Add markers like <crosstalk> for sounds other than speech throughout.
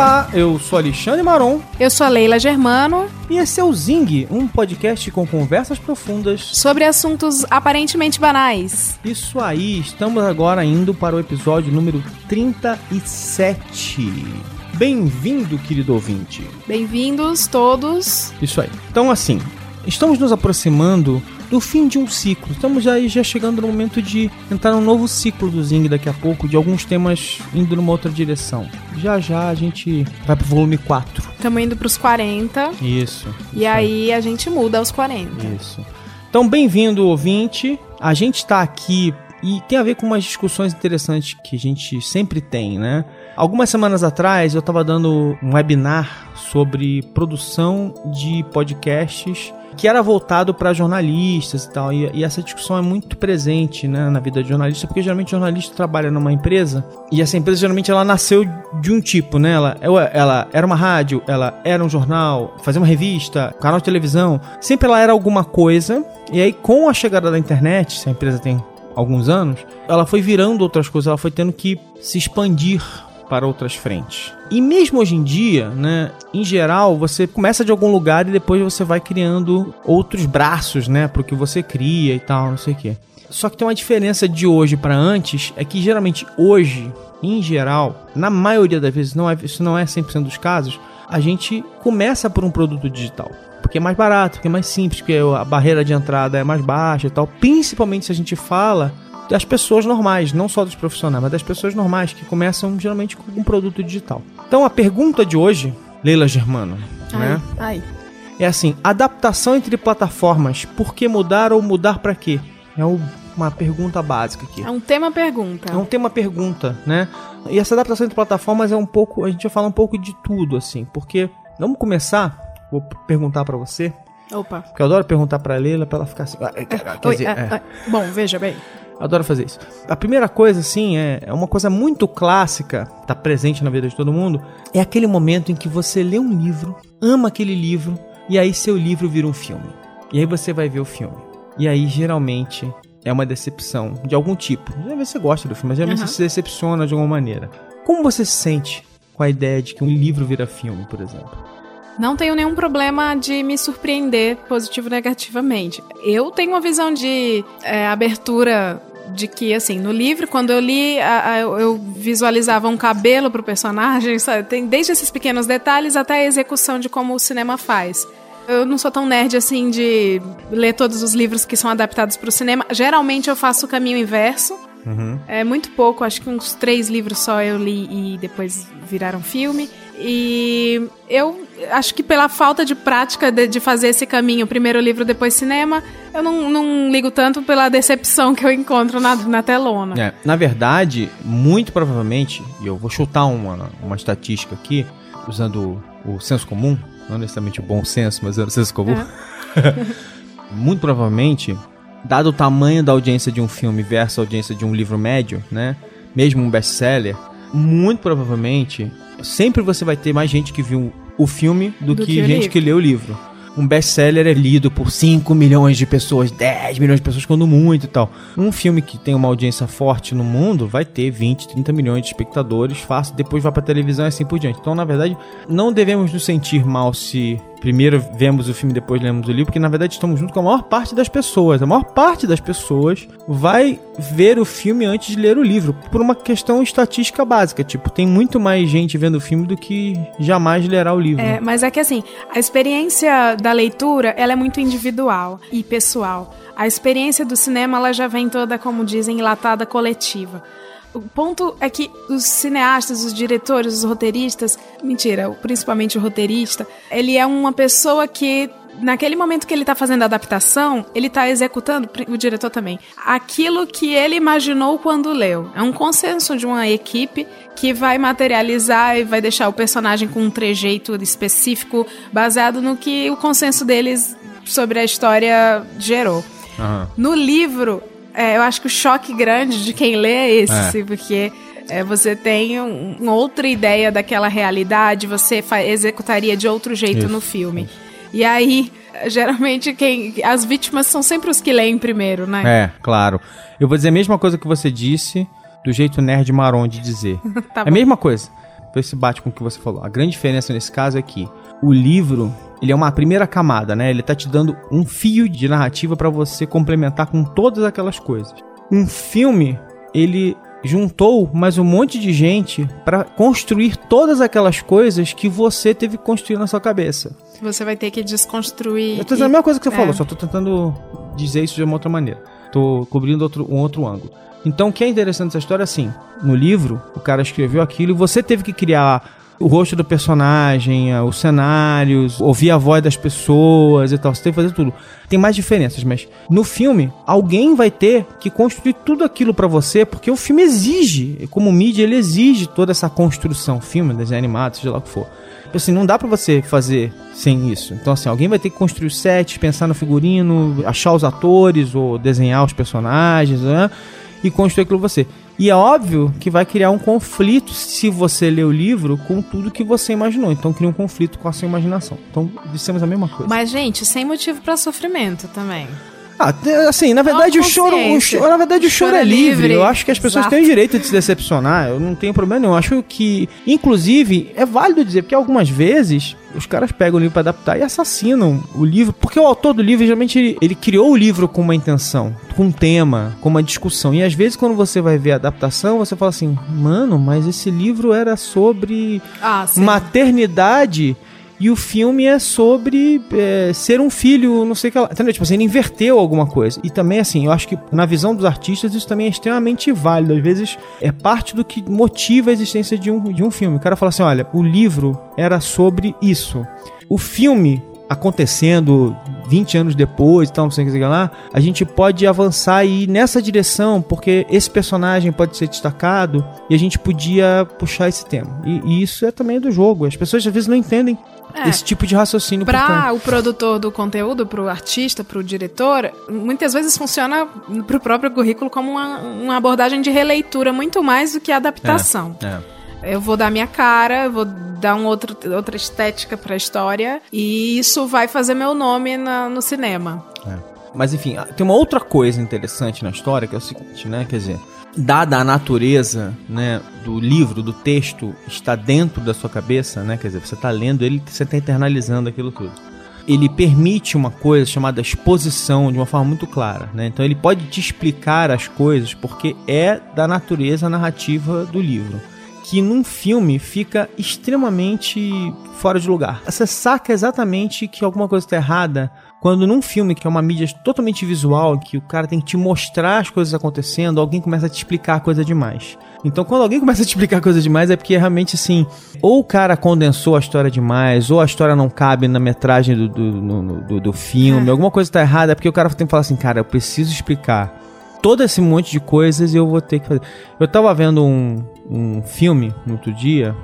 Olá, eu sou Alexandre Maron. Eu sou a Leila Germano. E esse é o Zing, um podcast com conversas profundas sobre assuntos aparentemente banais. Isso aí, estamos agora indo para o episódio número 37. Bem-vindo, querido ouvinte. Bem-vindos todos. Isso aí. Então, assim, estamos nos aproximando do fim de um ciclo. Estamos aí já chegando no momento de entrar num novo ciclo do Zing daqui a pouco, de alguns temas indo numa outra direção. Já já a gente vai pro volume 4. Estamos indo pros 40. Isso. E aí a gente muda aos 40. Isso. Então, bem-vindo, ouvinte. A gente está aqui e tem a ver com umas discussões interessantes que a gente sempre tem, né? Algumas semanas atrás eu estava dando um webinar sobre produção de podcasts que era voltado para jornalistas e tal. E, e, essa discussão é muito presente né, na vida de jornalista, porque geralmente jornalista trabalha numa empresa e essa empresa geralmente ela nasceu de um tipo, né? Ela, ela era uma rádio, ela era um jornal, fazia uma revista, canal de televisão. Sempre ela era alguma coisa. E aí, com a chegada da internet, se a empresa tem alguns anos, ela foi virando outras coisas, ela foi tendo que se expandir para outras frentes. E mesmo hoje em dia, né, em geral, você começa de algum lugar e depois você vai criando outros braços, né, para o que você cria e tal, não sei o quê. Só que tem uma diferença de hoje para antes, é que geralmente hoje, em geral, na maioria das vezes, não é, isso não é 100% dos casos, a gente começa por um produto digital. Porque é mais barato, porque é mais simples, porque a barreira de entrada é mais baixa e tal. Principalmente se a gente fala das pessoas normais, não só dos profissionais, mas das pessoas normais que começam geralmente com um produto digital. Então a pergunta de hoje, Leila Germano, ai, né? Ai. É assim, adaptação entre plataformas, por que mudar ou mudar para quê? É uma pergunta básica aqui. É um tema pergunta. É um tema pergunta, né? E essa adaptação entre plataformas é um pouco, a gente vai falar um pouco de tudo assim, porque vamos começar, vou perguntar para você. Opa. Porque eu adoro perguntar para Leila para ela ficar assim, ah, quer Oi, dizer, é, é. é. Bom, veja bem. Adoro fazer isso. A primeira coisa, assim, é, é uma coisa muito clássica, tá presente na vida de todo mundo, é aquele momento em que você lê um livro, ama aquele livro, e aí seu livro vira um filme. E aí você vai ver o filme. E aí, geralmente, é uma decepção de algum tipo. Geralmente você gosta do filme, mas geralmente uhum. você se decepciona de alguma maneira. Como você se sente com a ideia de que um livro vira filme, por exemplo? Não tenho nenhum problema de me surpreender positivo ou negativamente. Eu tenho uma visão de é, abertura de que, assim, no livro, quando eu li, a, a, eu visualizava um cabelo pro personagem, <laughs> sabe? Tem desde esses pequenos detalhes até a execução de como o cinema faz. Eu não sou tão nerd assim de ler todos os livros que são adaptados para o cinema. Geralmente eu faço o caminho inverso. Uhum. É muito pouco, acho que uns três livros só eu li e depois viraram filme. E eu acho que pela falta de prática de, de, fazer esse caminho, primeiro livro, depois cinema, eu não, não ligo tanto pela decepção que eu encontro na, na telona. É, na verdade, muito provavelmente, e eu vou chutar uma, uma estatística aqui, usando o, o senso comum, não necessariamente o bom senso, mas o senso comum. É. <laughs> muito provavelmente, dado o tamanho da audiência de um filme versus a audiência de um livro médio, né? Mesmo um best-seller, muito provavelmente sempre você vai ter mais gente que viu o filme do, do que, que gente que lê o livro. Um best-seller é lido por 5 milhões de pessoas, 10 milhões de pessoas, quando muito e tal. Um filme que tem uma audiência forte no mundo vai ter 20, 30 milhões de espectadores, fácil, depois vai pra televisão e assim por diante. Então, na verdade, não devemos nos sentir mal se primeiro vemos o filme depois lemos o livro, porque na verdade estamos junto com a maior parte das pessoas. A maior parte das pessoas vai ver o filme antes de ler o livro, por uma questão estatística básica. Tipo, tem muito mais gente vendo o filme do que jamais lerá o livro. É, mas é que assim, a experiência da leitura, ela é muito individual e pessoal. A experiência do cinema, ela já vem toda, como dizem, enlatada coletiva. O ponto é que os cineastas, os diretores, os roteiristas, mentira, principalmente o roteirista, ele é uma pessoa que naquele momento que ele está fazendo a adaptação, ele está executando, o diretor também, aquilo que ele imaginou quando leu. É um consenso de uma equipe que vai materializar e vai deixar o personagem com um trejeito específico baseado no que o consenso deles sobre a história gerou. Uhum. No livro, é, eu acho que o choque grande de quem lê é esse, é. porque é, você tem um, uma outra ideia daquela realidade, você executaria de outro jeito Isso, no filme. E aí, <laughs> geralmente, quem as vítimas são sempre os que leem primeiro, né? É, claro. Eu vou dizer a mesma coisa que você disse, do jeito nerd marrom de dizer. <laughs> Tá é a mesma coisa. Então se bate com o que você falou. A grande diferença nesse caso é que o livro, ele é uma primeira camada, né? Ele tá te dando um fio de narrativa pra você complementar com todas aquelas coisas. Um filme, ele juntou mais um monte de gente pra construir todas aquelas coisas que você teve que construir na sua cabeça. Você vai ter que desconstruir. Eu tô dizendo a mesma coisa que você é. falou, só tô tentando dizer isso de uma outra maneira. Tô cobrindo outro, um outro ângulo. Então, o que é interessante dessa história, assim, no livro, o cara escreveu aquilo e você teve que criar o rosto do personagem, os cenários, ouvir a voz das pessoas e tal. Você teve que fazer tudo. Tem mais diferenças, mas no filme, alguém vai ter que construir tudo aquilo pra você, porque o filme exige, como mídia, ele exige toda essa construção. Filme, desenho animado, seja lá o que for. Assim, não dá pra você fazer sem isso. Então, assim, alguém vai ter que construir o set, pensar no figurino, achar os atores ou desenhar os personagens, né? E construir aquilo você. E é óbvio que vai criar um conflito se você ler o livro com tudo que você imaginou. Então cria um conflito com a sua imaginação. Então dissemos a mesma coisa. Mas, gente, sem motivo pra sofrimento também. Ah, assim, na verdade o choro, o choro, na verdade o choro, Choro é é livre. livre. Eu acho que as pessoas Exato. têm o direito de se decepcionar. Eu não tenho problema nenhum. Eu acho que, inclusive, é válido dizer porque algumas vezes os caras pegam o livro pra adaptar e assassinam o livro, porque o autor do livro geralmente ele, ele criou o livro com uma intenção, com um tema, com uma discussão. E às vezes quando você vai ver a adaptação, você fala assim: "Mano, mas esse livro era sobre Ah, maternidade e o filme é sobre é, ser um filho, não sei o que lá. Entendeu? Tipo assim, ele inverteu alguma coisa. E também, assim, eu acho que na visão dos artistas isso também é extremamente válido. Às vezes é parte do que motiva a existência de um, de um filme. O cara fala assim: olha, o livro era sobre isso. O filme acontecendo 20 anos depois tal, não sei o que lá, a gente pode avançar e ir nessa direção, porque esse personagem pode ser destacado e a gente podia puxar esse tema. E, e isso é também do jogo. As pessoas às vezes não entendem É. esse tipo de raciocínio. Pra o produtor do conteúdo, pro artista, pro diretor, muitas vezes funciona pro próprio currículo como uma, uma abordagem de releitura muito mais do que adaptação. É. Eu vou dar minha cara, vou dar um outro, outra estética pra história e isso vai fazer meu nome na- no cinema. Mas enfim, tem uma outra coisa interessante na história que é o seguinte, né? Quer dizer, dada a natureza, né, do livro, do texto, está dentro da sua cabeça, né? Quer dizer, você está lendo ele, você está internalizando aquilo tudo. Ele permite uma coisa chamada exposição de uma forma muito clara, né? Então ele pode te explicar as coisas porque é da natureza narrativa do livro. Que num filme fica extremamente fora de lugar. Você saca exatamente que alguma coisa está errada quando num filme que é uma mídia totalmente visual, que o cara tem que te mostrar as coisas acontecendo, alguém começa a te explicar coisa demais. Então, quando alguém <laughs> começa a te explicar coisa demais, é porque realmente assim, ou o cara condensou a história demais, ou a história não cabe na metragem do, do, no- do, do filme, alguma coisa tá errada, é porque o cara tem que falar assim, cara, eu preciso explicar todo esse monte de coisas e eu vou ter que fazer. Eu tava vendo um, um filme no outro dia.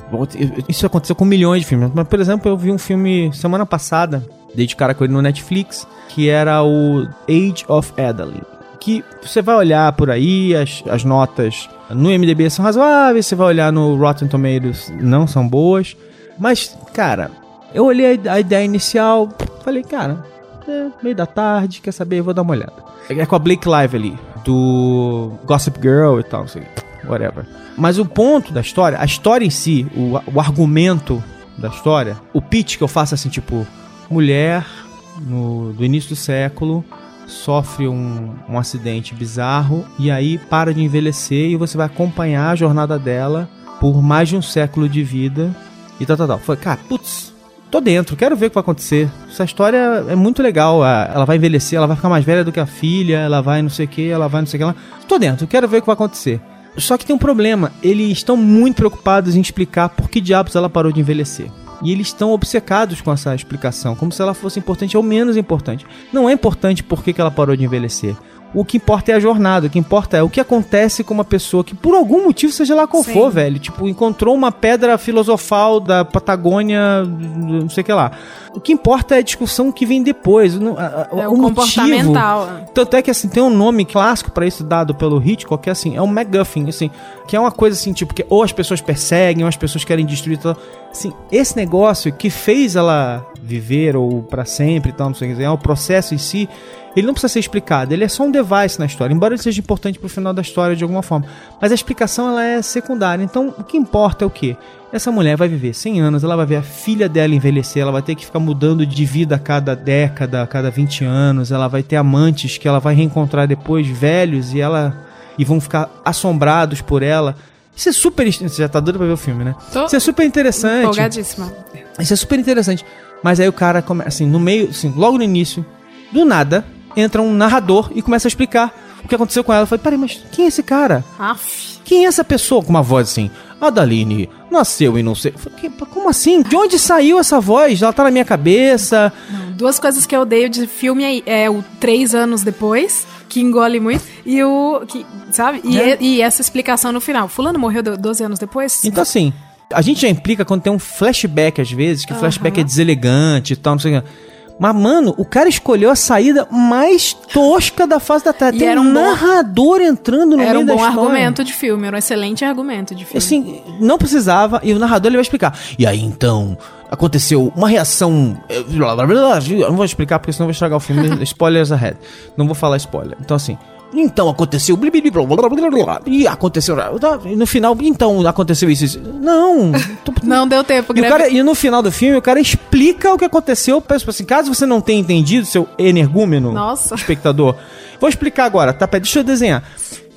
Isso aconteceu com milhões de filmes. Mas, por exemplo, eu vi um filme semana passada, dei de cara com ele no Netflix, que era o Age of Adeline. Que você vai olhar por aí, as, as notas no MDB são razoáveis, você vai olhar no Rotten Tomatoes, não são boas. Mas, cara, eu olhei a, ideia inicial, falei, cara, é meio da tarde, quer saber? Vou dar uma olhada. É com a Blake Lively, do Gossip Girl e tal, não sei, whatever. Mas o ponto da história, a história em si, o, o argumento da história, o pitch que eu faço assim, tipo, mulher no, do início do século sofre um, um acidente bizarro e aí para de envelhecer e você vai acompanhar a jornada dela por mais de um século de vida e tal, tal, tal. Foi, cara, putz, tô dentro, quero ver o que vai acontecer. Essa história é muito legal. Ela vai envelhecer, ela vai ficar mais velha do que a filha, ela vai não sei o que, ela vai não sei o que lá. Tô dentro, quero ver o que vai acontecer. Só que tem um problema, eles estão muito preocupados em explicar por que diabos ela parou de envelhecer. E eles estão obcecados com essa explicação, como se ela fosse importante ou menos importante. Não é importante por que que ela parou de envelhecer. O que importa é a jornada, o que importa é o que acontece com uma pessoa que, por algum motivo, seja lá qual Sim. for, velho, tipo, encontrou uma pedra filosofal da Patagônia, não sei o que lá. O que importa é a discussão que vem depois. não- a- a- É o o motivo. comportamental. Tanto é que assim, tem um nome clássico pra isso dado pelo Hitchcock, que é assim, é um MacGuffin, assim, que é uma coisa assim, tipo, que ou as pessoas perseguem, ou as pessoas querem destruir tal. Assim, esse negócio que fez ela viver ou pra sempre tal, não sei o que, é o processo em si, ele não precisa ser explicado, ele é só um device na história, embora ele seja importante pro final da história de alguma forma. Mas a explicação ela é secundária. Então, o que importa é o quê? Essa mulher vai viver 100 anos, ela vai ver a filha dela envelhecer, ela vai ter que ficar mudando de vida a cada década, a cada 20 anos, ela vai ter amantes que ela vai reencontrar depois velhos e ela e vão ficar assombrados por ela. Isso é super, você já tá doido pra ver o filme, né? Tô Isso é super interessante. empolgadíssima. Isso é super interessante. Mas aí o cara começa, assim, no meio, assim, logo no início, do nada, entra um narrador e começa a explicar o que aconteceu com ela. Eu falei, peraí, mas quem é esse cara? Aff. Quem é essa pessoa? Com uma voz assim, Adaline, nasceu e não sei. Falei, "Que- como assim? De onde saiu essa voz? Ela tá na minha cabeça. Não, duas coisas que eu odeio de filme é, é o três anos depois, que engole muito, e o. Que, sabe? E, É. e essa explicação no final. Fulano morreu do- 12 anos depois? Então, assim, a gente já implica quando tem um flashback, às vezes, que o flashback é deselegante e tal, não sei o que. Mas, mano, o cara escolheu a saída mais tosca da face da Terra. E Tem era um um bom- narrador entrando no Era meio um da bom história. argumento de filme, era um excelente argumento de filme. Assim, não precisava, e o narrador ele vai explicar. E aí, então, aconteceu uma reação. eh, blá, blá, blá, blá. Eu não vou explicar porque senão eu vou estragar o filme. <laughs> Spoilers ahead. Não vou falar spoiler. Então, assim. Então aconteceu. blá, blá, blá, blá, blá, blá, blá, E aconteceu. tá, e No final, então aconteceu isso. isso. Não. <laughs> Não deu tempo, E, cara, e no final do filme, o cara explica o que aconteceu. pra- Assim, caso você não tenha entendido, seu energúmeno, Nossa. espectador, vou explicar agora, tá? Deixa eu desenhar.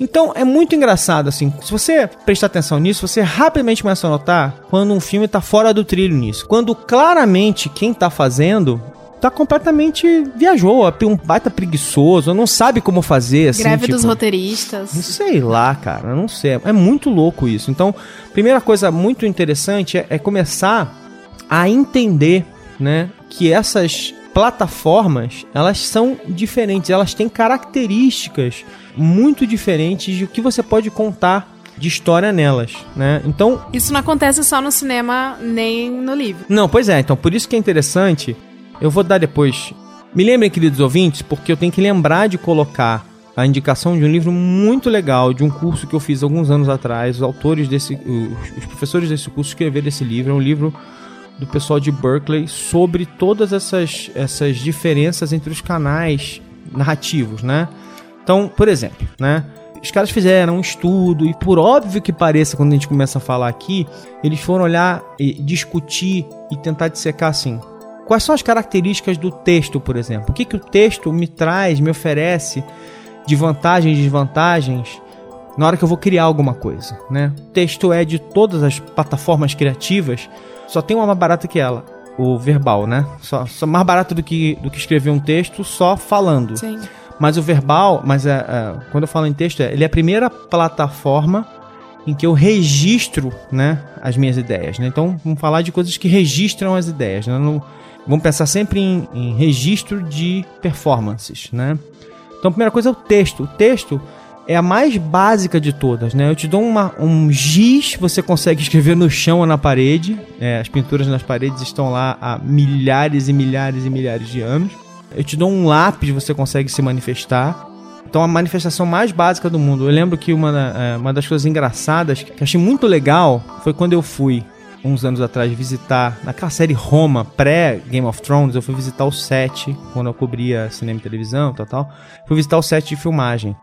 Então, é muito engraçado, assim. Se você prestar atenção nisso, você rapidamente começa a notar quando um filme tá fora do trilho nisso. Quando claramente quem tá fazendo tá completamente viajou, é um baita preguiçoso, não sabe como fazer, assim. Greve dos tipo- roteiristas. Sei lá, cara, não sei. É muito louco isso. Então, primeira coisa muito interessante é, é começar a entender, né, que essas plataformas, elas são diferentes, elas têm características muito diferentes de o que você pode contar de história nelas, né? Então, Isso não acontece só no cinema nem no livro. não, pois é, então por isso que é interessante. Eu vou dar depois. Me lembrem, queridos ouvintes, porque eu tenho que lembrar de colocar a indicação de um livro muito legal, de um curso que eu fiz alguns anos atrás. Os autores desse. Os, professores desse curso escreveram esse livro. É um livro do pessoal de Berkeley sobre todas essas, essas diferenças entre os canais narrativos, né? Então, por exemplo, né? Os caras fizeram um estudo e por óbvio que pareça quando a gente começa a falar aqui, eles foram olhar e discutir e tentar dissecar assim. Quais são as características do texto, por exemplo? O que, que o texto me traz, me oferece de vantagens e desvantagens na hora que eu vou criar alguma coisa, né? O texto é de todas as plataformas criativas, só tem uma mais barata que ela, o verbal, né? Só, só mais barato do que, do que escrever um texto só falando. Sim. Mas o verbal, mas é, é, quando eu falo em texto, é, ele é a primeira plataforma em que eu registro, né, as minhas ideias, né? Então, vamos falar de coisas que registram as ideias, né? Não- vamos pensar sempre em, em registro de performances, né? Então, a primeira coisa é o texto. O texto é a mais básica de todas, né? Eu te dou uma, um giz, você consegue escrever no chão ou na parede. É, as pinturas nas paredes estão lá há milhares e milhares e milhares de anos. Eu te dou um lápis, você consegue se manifestar. Então, a manifestação mais básica do mundo. Eu lembro que uma, é, uma das coisas engraçadas que achei muito legal foi quando eu fui, uns anos atrás, visitar, naquela série Roma, pré-Game of Thrones, eu fui visitar o set, quando eu cobria cinema e televisão, tal, tal. Fui visitar o set de filmagem.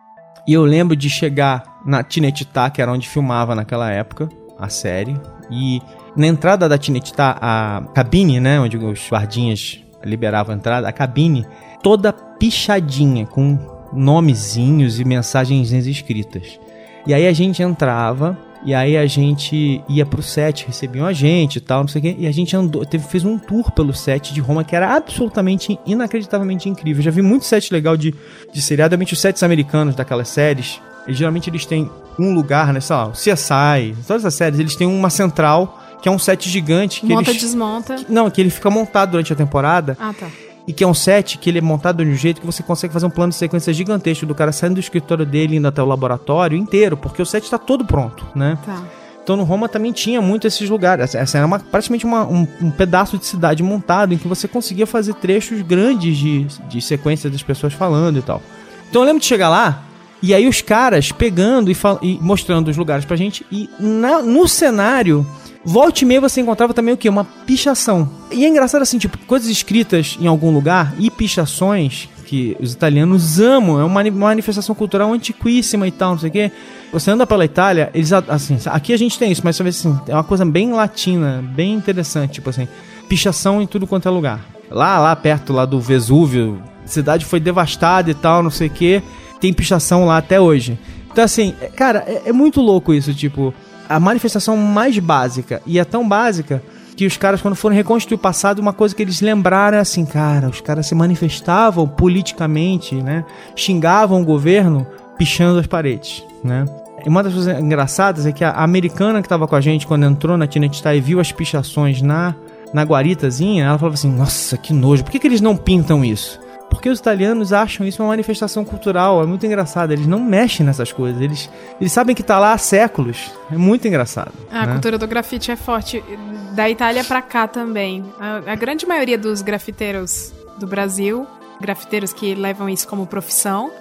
E eu lembro de chegar na Tinetitá, que era onde filmava naquela época a série. E na entrada da Tinetitá, a cabine, né, onde os guardinhas liberavam a entrada, a cabine toda pichadinha, com nomezinhos e mensagens escritas. E aí a gente entrava, e aí a gente ia pro set, recebiam a gente e tal, não sei o quê, e a gente andou, teve, fez um tour pelo set de Roma que era absolutamente, inacreditavelmente incrível. Eu já vi muito set legal de, de seriado, realmente os sets americanos daquelas séries, eles, geralmente eles têm um lugar, né, sei lá, o CSI, todas as séries, eles têm uma central, que é um set gigante, que Monta, eles... desmonta. Não, que ele fica montado durante a temporada, Ah, tá. E que é um set que ele é montado de um jeito que você consegue fazer um plano de sequência gigantesco do cara saindo do escritório dele indo até o laboratório inteiro, porque o set está todo pronto, né? Tá. Então no Roma também tinha muito esses lugares. Essa era uma, praticamente uma, um, um, pedaço de cidade montado em que você conseguia fazer trechos grandes de, de sequência das pessoas falando e tal. Então eu lembro de chegar lá e aí os caras pegando e, e mostrando os lugares pra gente e na, no cenário Volte e meia você encontrava também o que? Uma pichação. E é engraçado assim, tipo, coisas escritas em algum lugar e pichações que os italianos amam, é uma manifestação cultural antiquíssima e tal, não sei o quê. Você anda pela Itália, eles assim, aqui a gente tem isso, mas você vê assim, é uma coisa bem latina, bem interessante, tipo assim, pichação em tudo quanto é lugar. Lá, lá perto lá do Vesúvio, a cidade foi devastada e tal, não sei o quê, tem pichação lá até hoje. Então assim, é, cara, é, é muito louco isso, tipo, a manifestação mais básica, e é tão básica que os caras, quando foram reconstruir o passado, uma coisa que eles lembraram é assim, cara, os caras se manifestavam politicamente, né? Xingavam o governo pichando as paredes, né? E uma das coisas engraçadas é que a americana que estava com a gente quando entrou na Tinetitá e viu as pichações na, na guaritazinha, ela falava assim, nossa, que nojo, por que, que eles não pintam isso? Porque os italianos acham isso uma manifestação cultural, é muito engraçado. Eles não mexem nessas coisas, eles, eles sabem que está lá há séculos. É muito engraçado. A né? cultura do grafite é forte. Da Itália para cá também. A, a grande maioria dos grafiteiros do Brasil, grafiteiros que levam isso como profissão,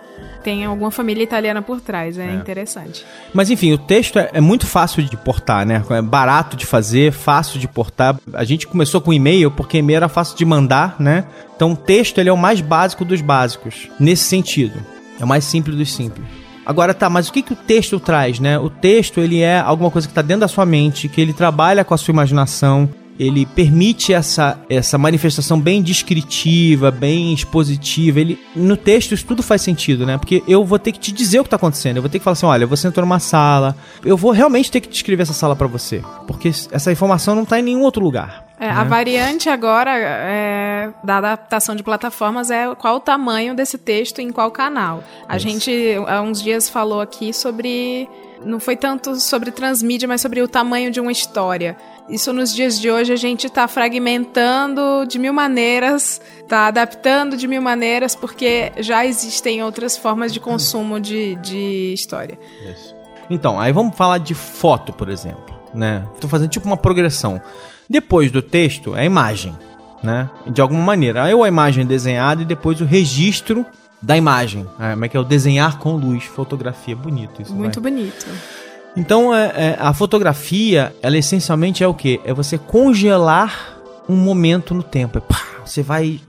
tem alguma família italiana por trás, é, é. interessante. Mas enfim, o texto é, é, muito fácil de portar, né? É barato de fazer, fácil de portar. A gente começou com e-mail porque e-mail era fácil de mandar, né? Então o texto ele é o mais básico dos básicos, nesse sentido. É o mais simples dos simples. Agora tá, mas o que, que o texto traz, né? O texto ele é alguma coisa que está dentro da sua mente, que ele trabalha com a sua imaginação, ele permite essa, essa manifestação bem descritiva, bem expositiva. Ele, no texto isso tudo faz sentido, né? Porque eu vou ter que te dizer o que está acontecendo. Eu vou ter que falar assim, olha, você entrou numa sala. Eu vou realmente ter que descrever essa sala para você. Porque essa informação não está em nenhum outro lugar. É, né? A variante agora é, da adaptação de plataformas é qual o tamanho desse texto em qual canal. A Isso. gente, há uns dias, falou aqui sobre. Não foi tanto sobre transmídia, mas sobre o tamanho de uma história. Isso nos dias de hoje a gente está fragmentando de mil maneiras, está adaptando de mil maneiras, porque já existem outras formas de consumo de, de história. Isso. Então, aí vamos falar de foto, por exemplo. Né? Estou fazendo tipo uma progressão. Depois do texto, é a imagem. Né? De alguma maneira. Aí a imagem desenhada e depois o registro da imagem. É, como é que é o desenhar com luz, fotografia. Bonito isso. Muito vai. bonito. Então, é, é, a fotografia, ela essencialmente é o que? É você congelar um momento no tempo. É, pá, você vai.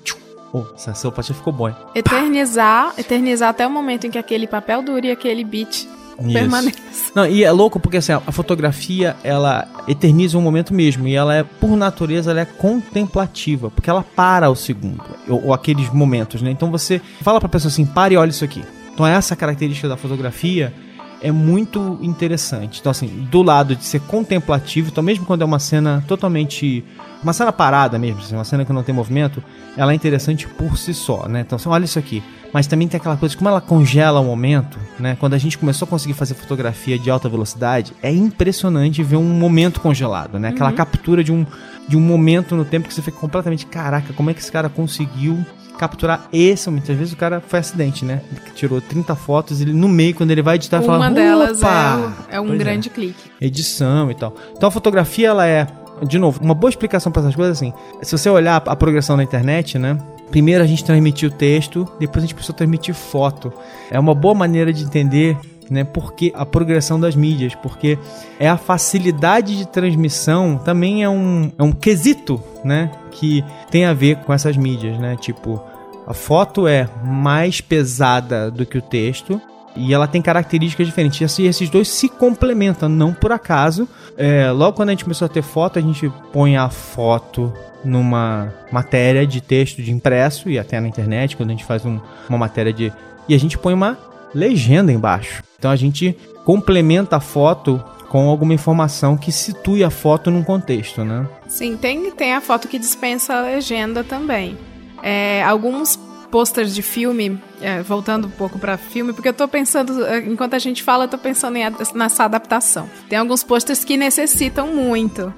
Oh, essa simpatia ficou boa. Eternizar, eternizar até o momento em que aquele papel dure e aquele beat permaneça. Não, e é louco porque assim, a fotografia, ela eterniza um momento mesmo. E ela é, por natureza, ela é contemplativa. Porque ela para o segundo. Ou, ou aqueles momentos, né? Então você fala pra pessoa assim, pare e olha isso aqui. Então essa característica da fotografia é muito interessante. Então, assim, do lado de ser contemplativo, então mesmo quando é uma cena totalmente. Uma cena parada mesmo, assim, uma cena que não tem movimento, ela é interessante por si só, né? Então, assim, olha isso aqui. Mas também tem aquela coisa, como ela congela o momento, né? Quando a gente começou a conseguir fazer fotografia de alta velocidade, é impressionante ver um momento congelado, né? Aquela uhum. captura de um, de um momento no tempo que você fica completamente, caraca, como é que esse cara conseguiu capturar esse momento. Às vezes o cara foi acidente, né? Ele tirou 30 fotos e ele, no meio, quando ele vai editar, Uma fala... Uma delas é, é, um pois grande é. clique. Edição e tal. Então a fotografia, ela é... De novo, uma boa explicação para essas coisas assim. Se você olhar a progressão na internet, né? Primeiro a gente transmitiu texto, depois a gente precisou transmitir foto. É uma boa maneira de entender né? Porque a progressão das mídias, porque é a facilidade de transmissão também é um, é um quesito, né? Que tem a ver com essas mídias, né? Tipo, a foto é mais pesada do que o texto, e ela tem características diferentes. E assim, esses dois se complementam, não por acaso. É, logo quando a gente começou a ter foto, a gente põe a foto numa matéria de texto de impresso e até na internet, quando a gente faz um, uma matéria de. E a gente põe uma legenda embaixo. Então a gente complementa a foto com alguma informação que situe a foto num contexto, né? Sim, tem, tem a foto que dispensa a legenda também. É, alguns posters de filme, é, voltando um pouco para filme, porque eu tô pensando, é, enquanto a gente fala, eu tô pensando em, nessa adaptação. Tem alguns posters que necessitam muito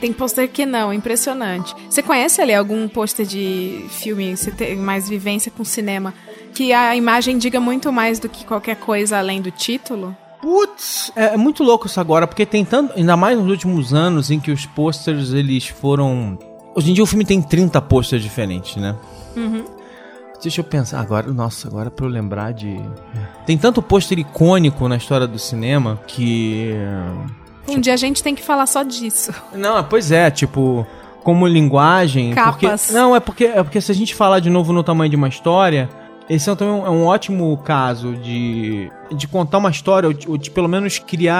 Tem pôster que não, impressionante. Você conhece ali algum pôster de filme, você tem mais vivência com cinema, que a imagem diga muito mais do que qualquer coisa além do título? Putz, é, é muito louco isso agora, porque tem tanto, ainda mais nos últimos anos em que os posters eles foram. Hoje em dia o filme tem 30 posters diferentes, né? Uhum. Deixa eu pensar agora, nossa, agora pra eu lembrar de. Tem tanto pôster icônico na história do cinema que. Um dia a gente tem que falar só disso. Não, pois é, tipo, como linguagem. Capas. Porque, não, é porque, é porque se a gente falar de novo no tamanho de uma história, esse é um, é um ótimo caso de, de contar uma história, ou de, ou de pelo menos criar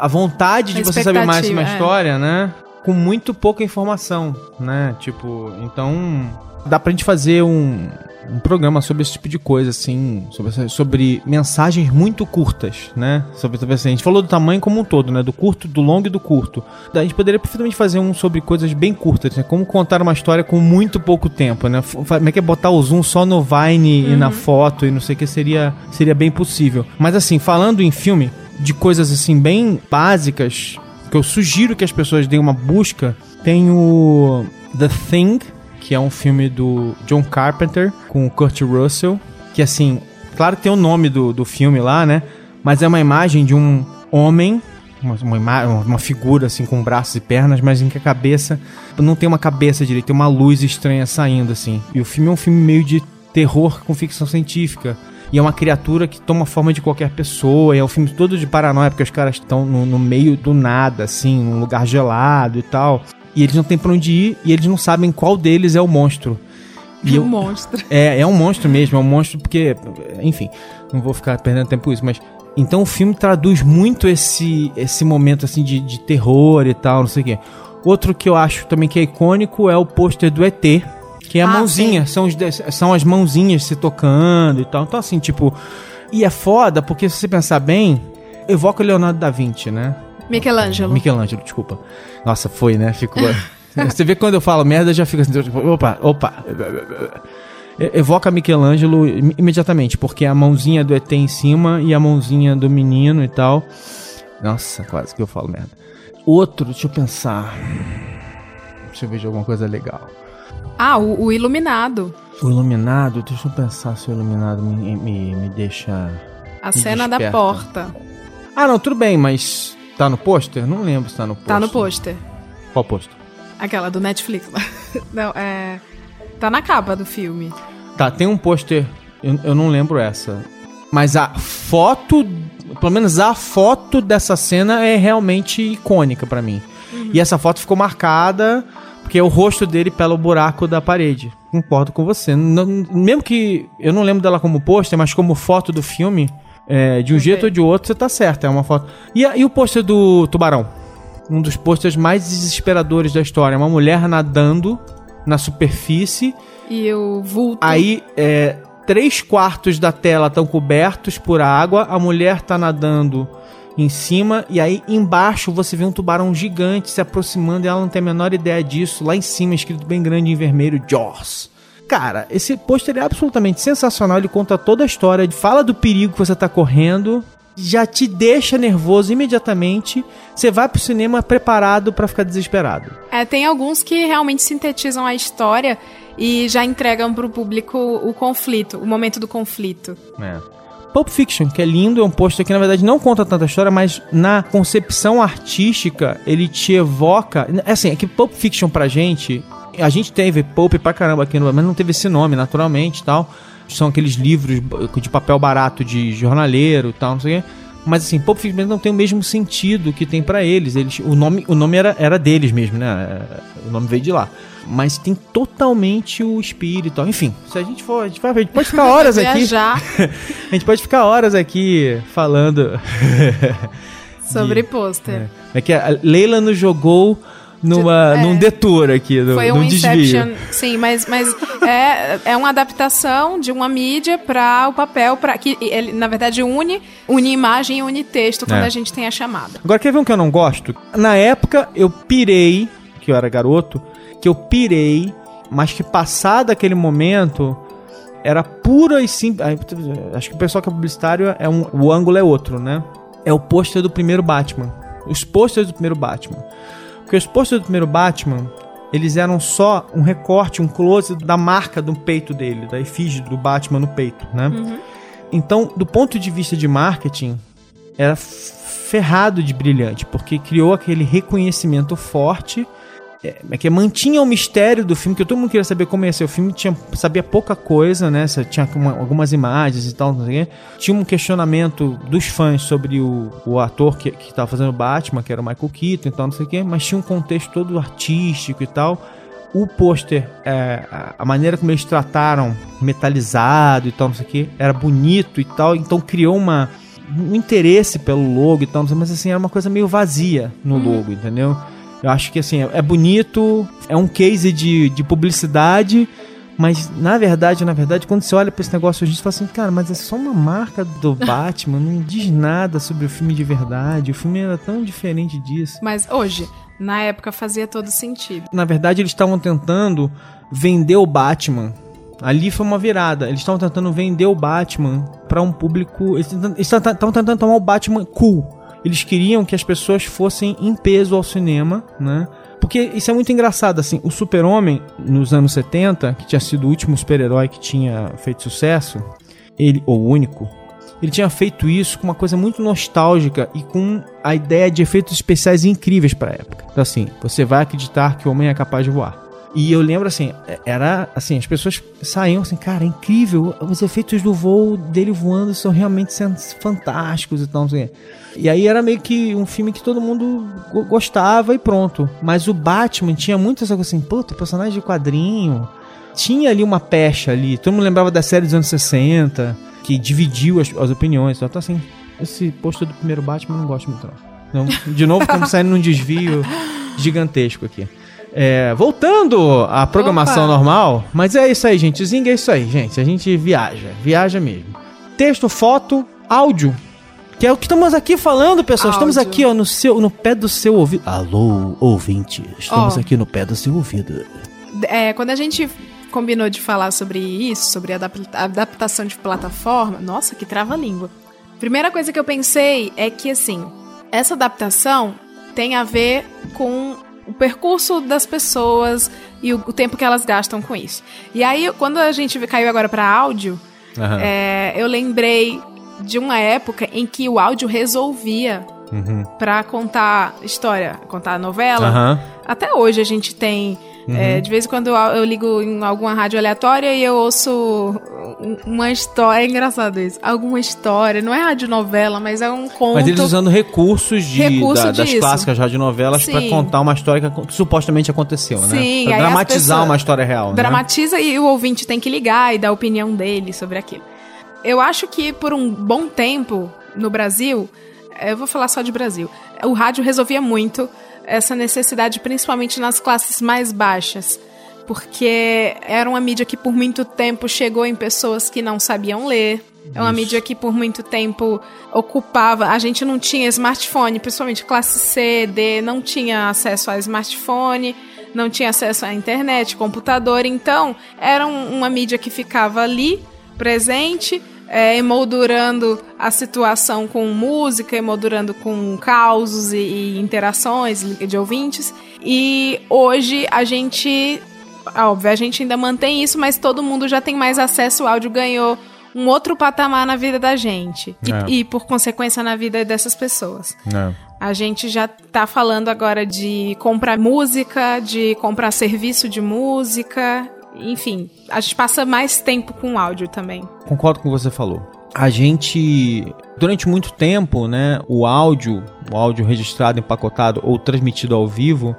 a- a vontade de A você saber mais sobre uma é. história, né? Com muito pouca informação, né? Tipo, então dá pra gente fazer um, um programa sobre esse tipo de coisa, assim, sobre, sobre mensagens muito curtas, né? Sobre, sobre assim, a gente falou do tamanho como um todo, né? Do curto, do longo e do curto. A gente poderia perfeitamente fazer um sobre coisas bem curtas, né? Como contar uma história com muito pouco tempo, né? Como é que é botar o zoom só no Vine e na foto e não sei o que seria, seria bem possível. Mas assim, falando em filme, de coisas assim bem básicas, que eu sugiro que as pessoas deem uma busca, tem o The Thing, que é um filme do John Carpenter com o Kurt Russell, que assim, claro que tem o nome do, do filme lá, né? Mas é uma imagem de um homem, uma, uma, uma figura assim com braços e pernas, mas em que a cabeça não tem uma cabeça direito, tem uma luz estranha saindo assim. E o filme é um filme meio de terror com ficção científica. E é uma criatura que toma forma de qualquer pessoa. E é um filme todo de paranoia, porque os caras estão no, no meio do nada, assim, num lugar gelado e tal. E eles não têm pra onde ir e eles não sabem qual deles é o monstro. E um eu- monstro. <laughs> é, é um monstro mesmo, é um monstro porque. Enfim, não vou ficar perdendo tempo com isso, mas. Então o filme traduz muito esse, esse momento assim de, de terror e tal, não sei o quê. Outro que eu acho também que é icônico é o pôster do ET, que é a Ah, mãozinha, são, os, são as mãozinhas se tocando e tal. Então, assim, tipo. E é foda, porque se você pensar bem, evoca o Leonardo da Vinci, né? Michelangelo. Michelangelo, desculpa. Nossa, foi, né? Ficou. <laughs> Você vê que quando eu falo merda, já fica assim, tipo, opa, opa. Evoca Michelangelo im- imediatamente, porque é a mãozinha do ET em cima e a mãozinha do menino e tal. Nossa, quase que eu falo merda. Outro, deixa eu pensar. Deixa eu ver de alguma coisa legal. Ah, o, o Iluminado. O Iluminado, deixa eu pensar se o Iluminado me, me, me deixa. A Me cena da desperta. porta. Ah, não, tudo bem, mas. Tá no pôster? Não lembro se tá no pôster. Tá no pôster. Qual pôster? Aquela do Netflix. <laughs> Não, é. Tá na capa do filme. Tá, tem um pôster, eu, eu não lembro essa. Mas a foto, pelo menos a foto dessa cena é realmente icônica pra mim. E essa foto ficou marcada porque o rosto dele pelo buraco da parede. Concordo com você. Não- mesmo que eu não lembro dela como pôster, mas como foto do filme, é, de um Ok. jeito ou de outro, você tá certo, é uma foto. E, e o pôster do tubarão? Um dos pôsteres mais desesperadores da história. Uma mulher nadando na superfície E o vulto. Aí, é, três quartos da tela estão cobertos por água, a mulher tá nadando em cima, e aí embaixo você vê um tubarão gigante se aproximando e ela não tem a menor ideia disso. Lá em cima, escrito bem grande em vermelho, Jaws. Cara, esse pôster é absolutamente sensacional. Ele conta toda a história, fala do perigo que você tá correndo, já te deixa nervoso imediatamente. Você vai pro cinema preparado pra ficar desesperado. É, tem alguns que realmente sintetizam a história e já entregam pro público o conflito, o momento do conflito. É. Pulp Fiction, que é lindo, é um pôster que na verdade não conta tanta história, mas na concepção artística ele te evoca. É assim, é que Pulp Fiction pra gente, a gente teve Pulp pra caramba aqui no mas não teve esse nome naturalmente tal. São aqueles livros de papel barato de jornaleiro tal, não sei o quê. Mas assim, Pulp Fiction não tem o mesmo sentido que tem pra eles. eles o nome, o nome era, era deles mesmo, né? O nome veio de lá. Mas tem totalmente o espírito. Enfim, se a gente for. A gente, vai, a gente pode ficar <laughs> horas aqui. <laughs> A gente pode ficar horas aqui falando. <laughs> sobre De- pôster. É que a Leila nos jogou numa, É. num detour aqui, no, Foi num um desvio. Inception, sim, mas, mas é, é uma adaptação de uma mídia para o papel, para que ele, na verdade, une, une imagem e une texto quando É. a gente tem a chamada. Agora, quer ver um que eu não gosto? Na época, eu pirei, que eu era garoto, que eu pirei, mas que passado aquele momento, era pura e simples. Acho que o pessoal que é publicitário, é um, o ângulo é outro, né? É o pôster do primeiro Batman. Os pôsteres do primeiro Batman. Porque os posters do primeiro Batman, eles eram só um recorte, um close da marca do peito dele, da efígie do Batman no peito, né? Uhum. Então, do ponto de vista de marketing, era ferrado de brilhante, porque criou aquele reconhecimento forte é, é que mantinha o mistério do filme, que todo mundo queria saber como ia ser o filme, tinha, sabia pouca coisa, né? Tinha uma, algumas imagens e tal, não sei o quê. Tinha um questionamento dos fãs sobre o, o ator que, que tava fazendo Batman, que era o Michael Keaton e tal, não sei o quê, mas tinha um contexto todo artístico e tal. O pôster, é, a maneira como eles trataram, metalizado e tal, não sei o quê, era bonito e tal, então criou uma um interesse pelo logo e tal, mas assim, era uma coisa meio vazia no logo, entendeu? Eu acho que assim, é bonito, é um case de, de publicidade, mas na verdade, na verdade, quando você olha para esse negócio, a gente fala assim, cara, mas é só uma marca do <laughs> Batman, não diz nada sobre o filme de verdade. O filme era tão diferente disso. Mas hoje, na época, fazia todo sentido. Na verdade, eles estavam tentando vender o Batman. Ali foi uma virada. Eles estavam tentando vender o Batman para um público. Eles estavam tentando tomar o Batman cool. Eles queriam que as pessoas fossem em peso ao cinema, né? Porque isso é muito engraçado, assim, o Super-Homem, nos anos 70, que tinha sido o último super-herói que tinha feito sucesso, ele, ou o único, ele tinha feito isso com uma coisa muito nostálgica e com a ideia de efeitos especiais incríveis para a época. Então, assim, você vai acreditar que o homem é capaz de voar. E eu lembro assim, era assim, as pessoas saíam assim, cara, é incrível, os efeitos do voo dele voando são realmente fantásticos e tal, assim. E aí era meio que um filme que todo mundo gostava e pronto. Mas o Batman tinha muitas coisas assim, puta, personagem de quadrinho. Tinha ali uma pecha ali. Todo mundo lembrava da série dos anos 60, que dividiu as, as opiniões. Então, assim, esse posto do primeiro Batman eu não gosto muito, não. Então, de novo, estamos saindo num desvio gigantesco aqui. É, voltando à programação Opa. normal, mas é isso aí, gente. Zinga é isso aí, gente. A gente viaja, viaja mesmo. Texto, foto, áudio. Que é o que estamos aqui falando, pessoal. Áudio. Estamos aqui, ó, no, seu, no pé do seu ouvido. Alô, ouvinte. Estamos aqui no pé do seu ouvido. É, quando a gente combinou de falar sobre isso, sobre adaptação de plataforma, nossa, que trava-língua. Primeira coisa que eu pensei é que, assim, essa adaptação tem a ver com o percurso das pessoas e o, o tempo que elas gastam com isso. E aí, quando a gente caiu agora para áudio, uhum. é, eu lembrei de uma época em que o áudio resolvia uhum. para contar história, contar novela. Uhum. Até hoje a gente tem. Uhum. É, de vez em quando eu, eu, ligo em alguma rádio aleatória e eu ouço uma história. É engraçado isso. Alguma história. Não é radionovela, mas é um conto. Mas eles usando recursos, de, Recurso da, das clássicas radionovelas para contar uma história que, que, supostamente aconteceu, né? Sim, dramatizar uma história real. Né? Dramatiza né? e o ouvinte tem que ligar e dar a opinião dele sobre aquilo. Eu acho que por um bom tempo no Brasil, eu vou falar só de Brasil, o rádio resolvia muito essa necessidade, principalmente nas classes mais baixas. Porque era uma mídia que por muito tempo chegou em pessoas que não sabiam ler. É uma Isso. mídia que por muito tempo ocupava. A gente não tinha smartphone, principalmente classe C, D, não tinha acesso a smartphone, não tinha acesso à internet, computador. Então, era um, uma mídia que ficava ali, presente, é, emoldurando a situação com música, emoldurando com causos e, e interações de ouvintes. E hoje a gente, óbvio, a gente ainda mantém isso, mas todo mundo já tem mais acesso, o áudio ganhou um outro patamar na vida da gente é. e, e, por consequência na vida dessas pessoas. É. A gente já tá falando agora de comprar música, de comprar serviço de música enfim, a gente passa mais tempo com áudio também. Concordo com o que você falou. A gente, durante muito tempo, né, o áudio, o áudio registrado, empacotado ou transmitido ao vivo,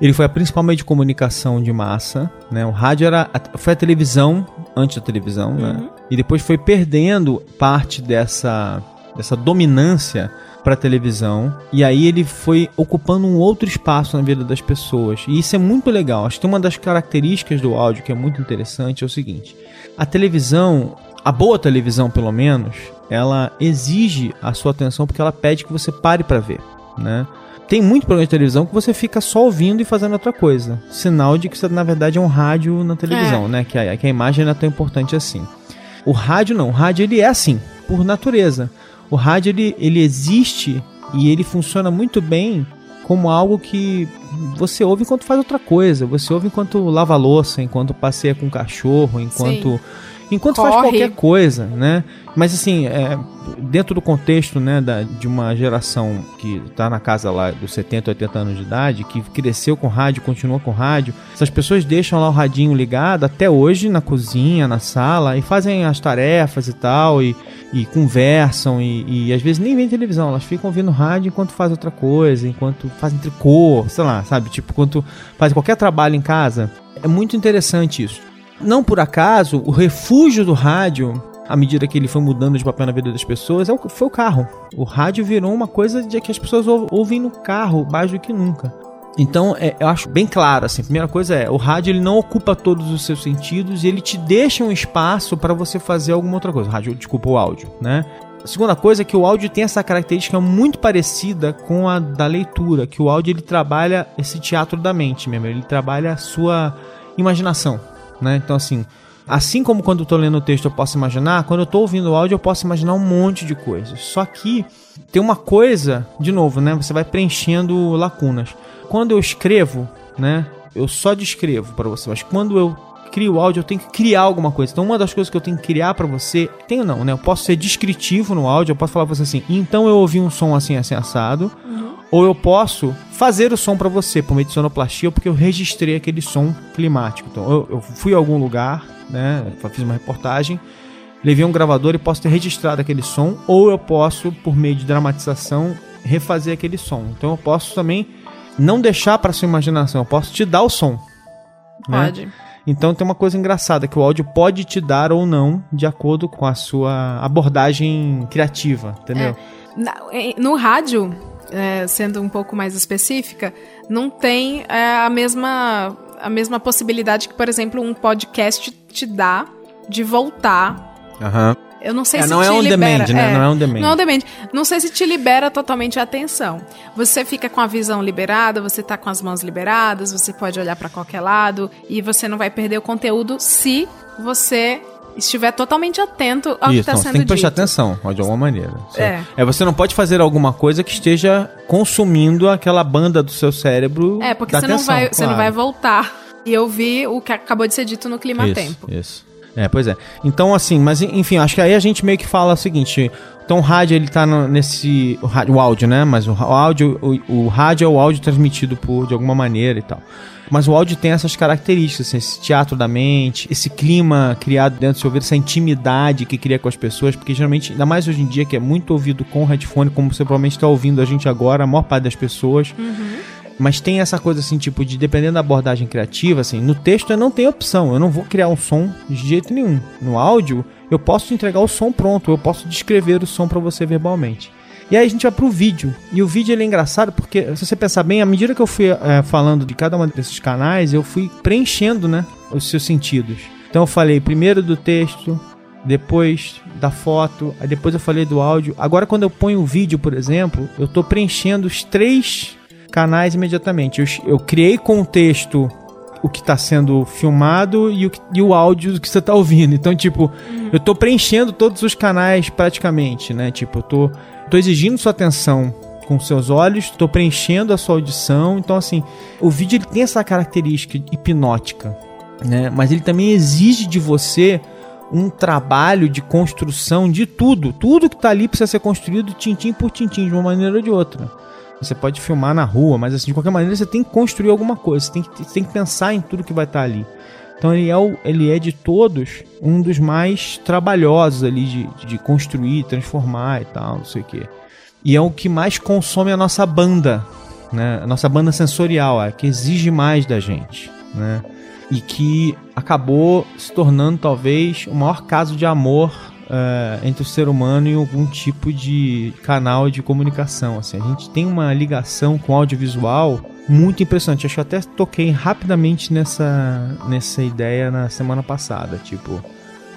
ele foi a principal meio de comunicação de massa, né? O rádio era foi a televisão antes da televisão, né? uhum. né? E depois foi perdendo parte dessa dessa dominância para televisão e aí ele foi ocupando um outro espaço na vida das pessoas. E isso é muito legal. Acho que uma das características do áudio que é muito interessante é o seguinte: a televisão, a boa televisão pelo menos, ela exige a sua atenção porque ela pede que você pare para ver, né? Tem muito programa de televisão que você fica só ouvindo e fazendo outra coisa. Sinal de que você, na verdade, é um rádio na televisão, é. né? Que a, que a imagem não é tão importante assim. O rádio não. O rádio ele é assim, por natureza. O rádio ele, ele existe e ele funciona muito bem como algo que você ouve enquanto faz outra coisa. Você ouve enquanto lava louça, enquanto passeia com o cachorro, enquanto. Sim. Enquanto Corre. faz qualquer coisa, né? Mas assim, é, dentro do contexto né, da, de uma geração que está na casa lá dos 70, 80 anos de idade, que cresceu com rádio, continua com rádio, essas pessoas deixam lá o radinho ligado até hoje na cozinha, na sala, e fazem as tarefas e tal, e, e conversam, e, e às vezes nem vêem televisão, elas ficam ouvindo rádio enquanto fazem outra coisa, enquanto fazem tricô, sei lá, sabe? Tipo, enquanto fazem qualquer trabalho em casa. É muito interessante isso. Não por acaso, o refúgio do rádio, à medida que ele foi mudando de papel na vida das pessoas, é foi o carro. O rádio virou uma coisa de que as pessoas ou- ouvem no carro mais do que nunca. Então, é, eu acho bem claro, assim, a primeira coisa é, o rádio ele não ocupa todos os seus sentidos e ele te deixa um espaço para você fazer alguma outra coisa. O rádio, desculpa, o áudio, né? A segunda coisa é que o áudio tem essa característica muito parecida com a da leitura, que o áudio ele trabalha esse teatro da mente mesmo, ele trabalha a sua imaginação, né? Então assim, assim como quando eu tô lendo o texto eu posso imaginar, quando eu tô ouvindo o áudio eu posso imaginar um monte de coisas. Só que tem uma coisa, de novo, né? Você vai preenchendo lacunas. Quando eu escrevo, né? Eu só descrevo para você, mas quando eu crio o áudio, eu tenho que criar alguma coisa. Então, uma das coisas que eu tenho que criar para você, tenho não, né? Eu posso ser descritivo no áudio, eu posso falar pra você assim, então eu ouvi um som assim, assim, assado. Ou eu posso fazer o som para você por meio de sonoplastia, porque eu registrei aquele som climático. Então, eu, eu fui a algum lugar, né? Fiz uma reportagem, levei um gravador e posso ter registrado aquele som, ou eu posso, por meio de dramatização, refazer aquele som. Então, eu posso também não deixar para sua imaginação, eu posso te dar o som. né? Pode. Então tem uma coisa engraçada que o áudio pode te dar ou não de acordo com a sua abordagem criativa, entendeu? Em- no rádio, é, sendo um pouco mais específica, não tem é, a mesma a mesma possibilidade que, por exemplo, um podcast te dá de voltar. Aham. Eu não sei É, se não é on libera, demand, né? Não é on demand. Não é on demand. Não sei se te libera totalmente a atenção. Você fica com a visão liberada, você tá com as mãos liberadas, você pode olhar para qualquer lado e você não vai perder o conteúdo se você estiver totalmente atento ao que Isso, está não, sendo você tem que prestar dito. atenção, de alguma maneira. Você- É. é, você não pode fazer alguma coisa que esteja consumindo aquela banda do seu cérebro. É, porque você, não atenção, vai, você não claro. vai voltar e ouvir o que acabou de ser dito no clima isso, tempo. Isso. É, pois é. Então, assim, mas enfim, acho que aí a gente meio que fala o seguinte: então o rádio ele tá no- nesse. O, rádio, o áudio, né? Mas o, o áudio, o, o rádio é o áudio transmitido por de alguma maneira e tal. Mas o áudio tem essas características, assim, esse teatro da mente, esse clima criado dentro do seu ouvido, essa intimidade que cria com as pessoas, porque geralmente, ainda mais hoje em dia, que é muito ouvido com headphone, como você provavelmente está ouvindo a gente agora, a maior parte das pessoas. Mas tem essa coisa assim, tipo, de dependendo da abordagem criativa, assim, no texto eu não tenho opção, eu não vou criar um som de jeito nenhum. No áudio, eu posso entregar o som pronto, eu posso descrever o som pra você verbalmente. E aí a gente vai pro vídeo. E o vídeo ele é engraçado porque, se você pensar bem, à medida que eu fui eh, falando de cada um desses canais, eu fui preenchendo, né, os seus sentidos. Então eu falei primeiro do texto, depois da foto, aí depois eu falei do áudio. Agora quando eu ponho o vídeo, por exemplo, eu tô preenchendo os três canais imediatamente. Eu, eu criei com o texto o que está sendo filmado e o, e o áudio do que você está ouvindo. Então, tipo, eu tô preenchendo todos os canais praticamente, né? Tipo, eu tô, tô exigindo sua atenção com seus olhos, tô preenchendo a sua audição. Então, assim, o vídeo ele tem essa característica hipnótica, né? Mas ele também exige de você um trabalho de construção de tudo. Tudo que tá ali precisa ser construído tintim por tintim, de uma maneira ou de outra. Você pode filmar na rua, mas assim, de qualquer maneira você tem que construir alguma coisa, você tem que, você tem que pensar em tudo que vai estar ali. Então ele é, o, ele é de todos um dos mais trabalhosos ali de, de construir, transformar e tal, não sei o quê. E é o que mais consome a nossa banda, né? A nossa banda sensorial, é que exige mais da gente, né? E que acabou se tornando talvez o maior caso de amor eh, entre o ser humano e algum tipo de canal de comunicação. Assim, a gente tem uma ligação com o audiovisual muito impressionante. Acho que eu até toquei rapidamente nessa, nessa ideia na semana passada. Tipo,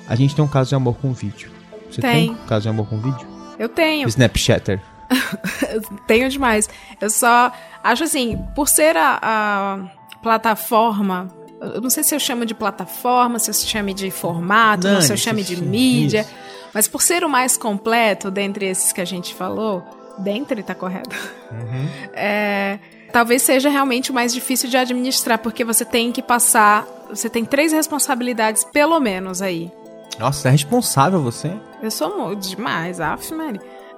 a gente tem um caso de amor com vídeo. Você tem, Tem. um caso de amor com vídeo? Eu tenho. Snapchatter. <laughs> Tenho demais. Eu só acho assim, por ser a, a plataforma. Eu não sei se eu chamo de plataforma, se eu chame de formato, não, se eu chame de mídia. isso. Mas por ser o mais completo dentre esses que a gente falou, dentre tá correto. Uhum. É, talvez seja realmente o mais difícil de administrar, porque você tem que passar. Você tem três responsabilidades, pelo menos, aí. Nossa, é responsável você? Eu sou muito demais, af.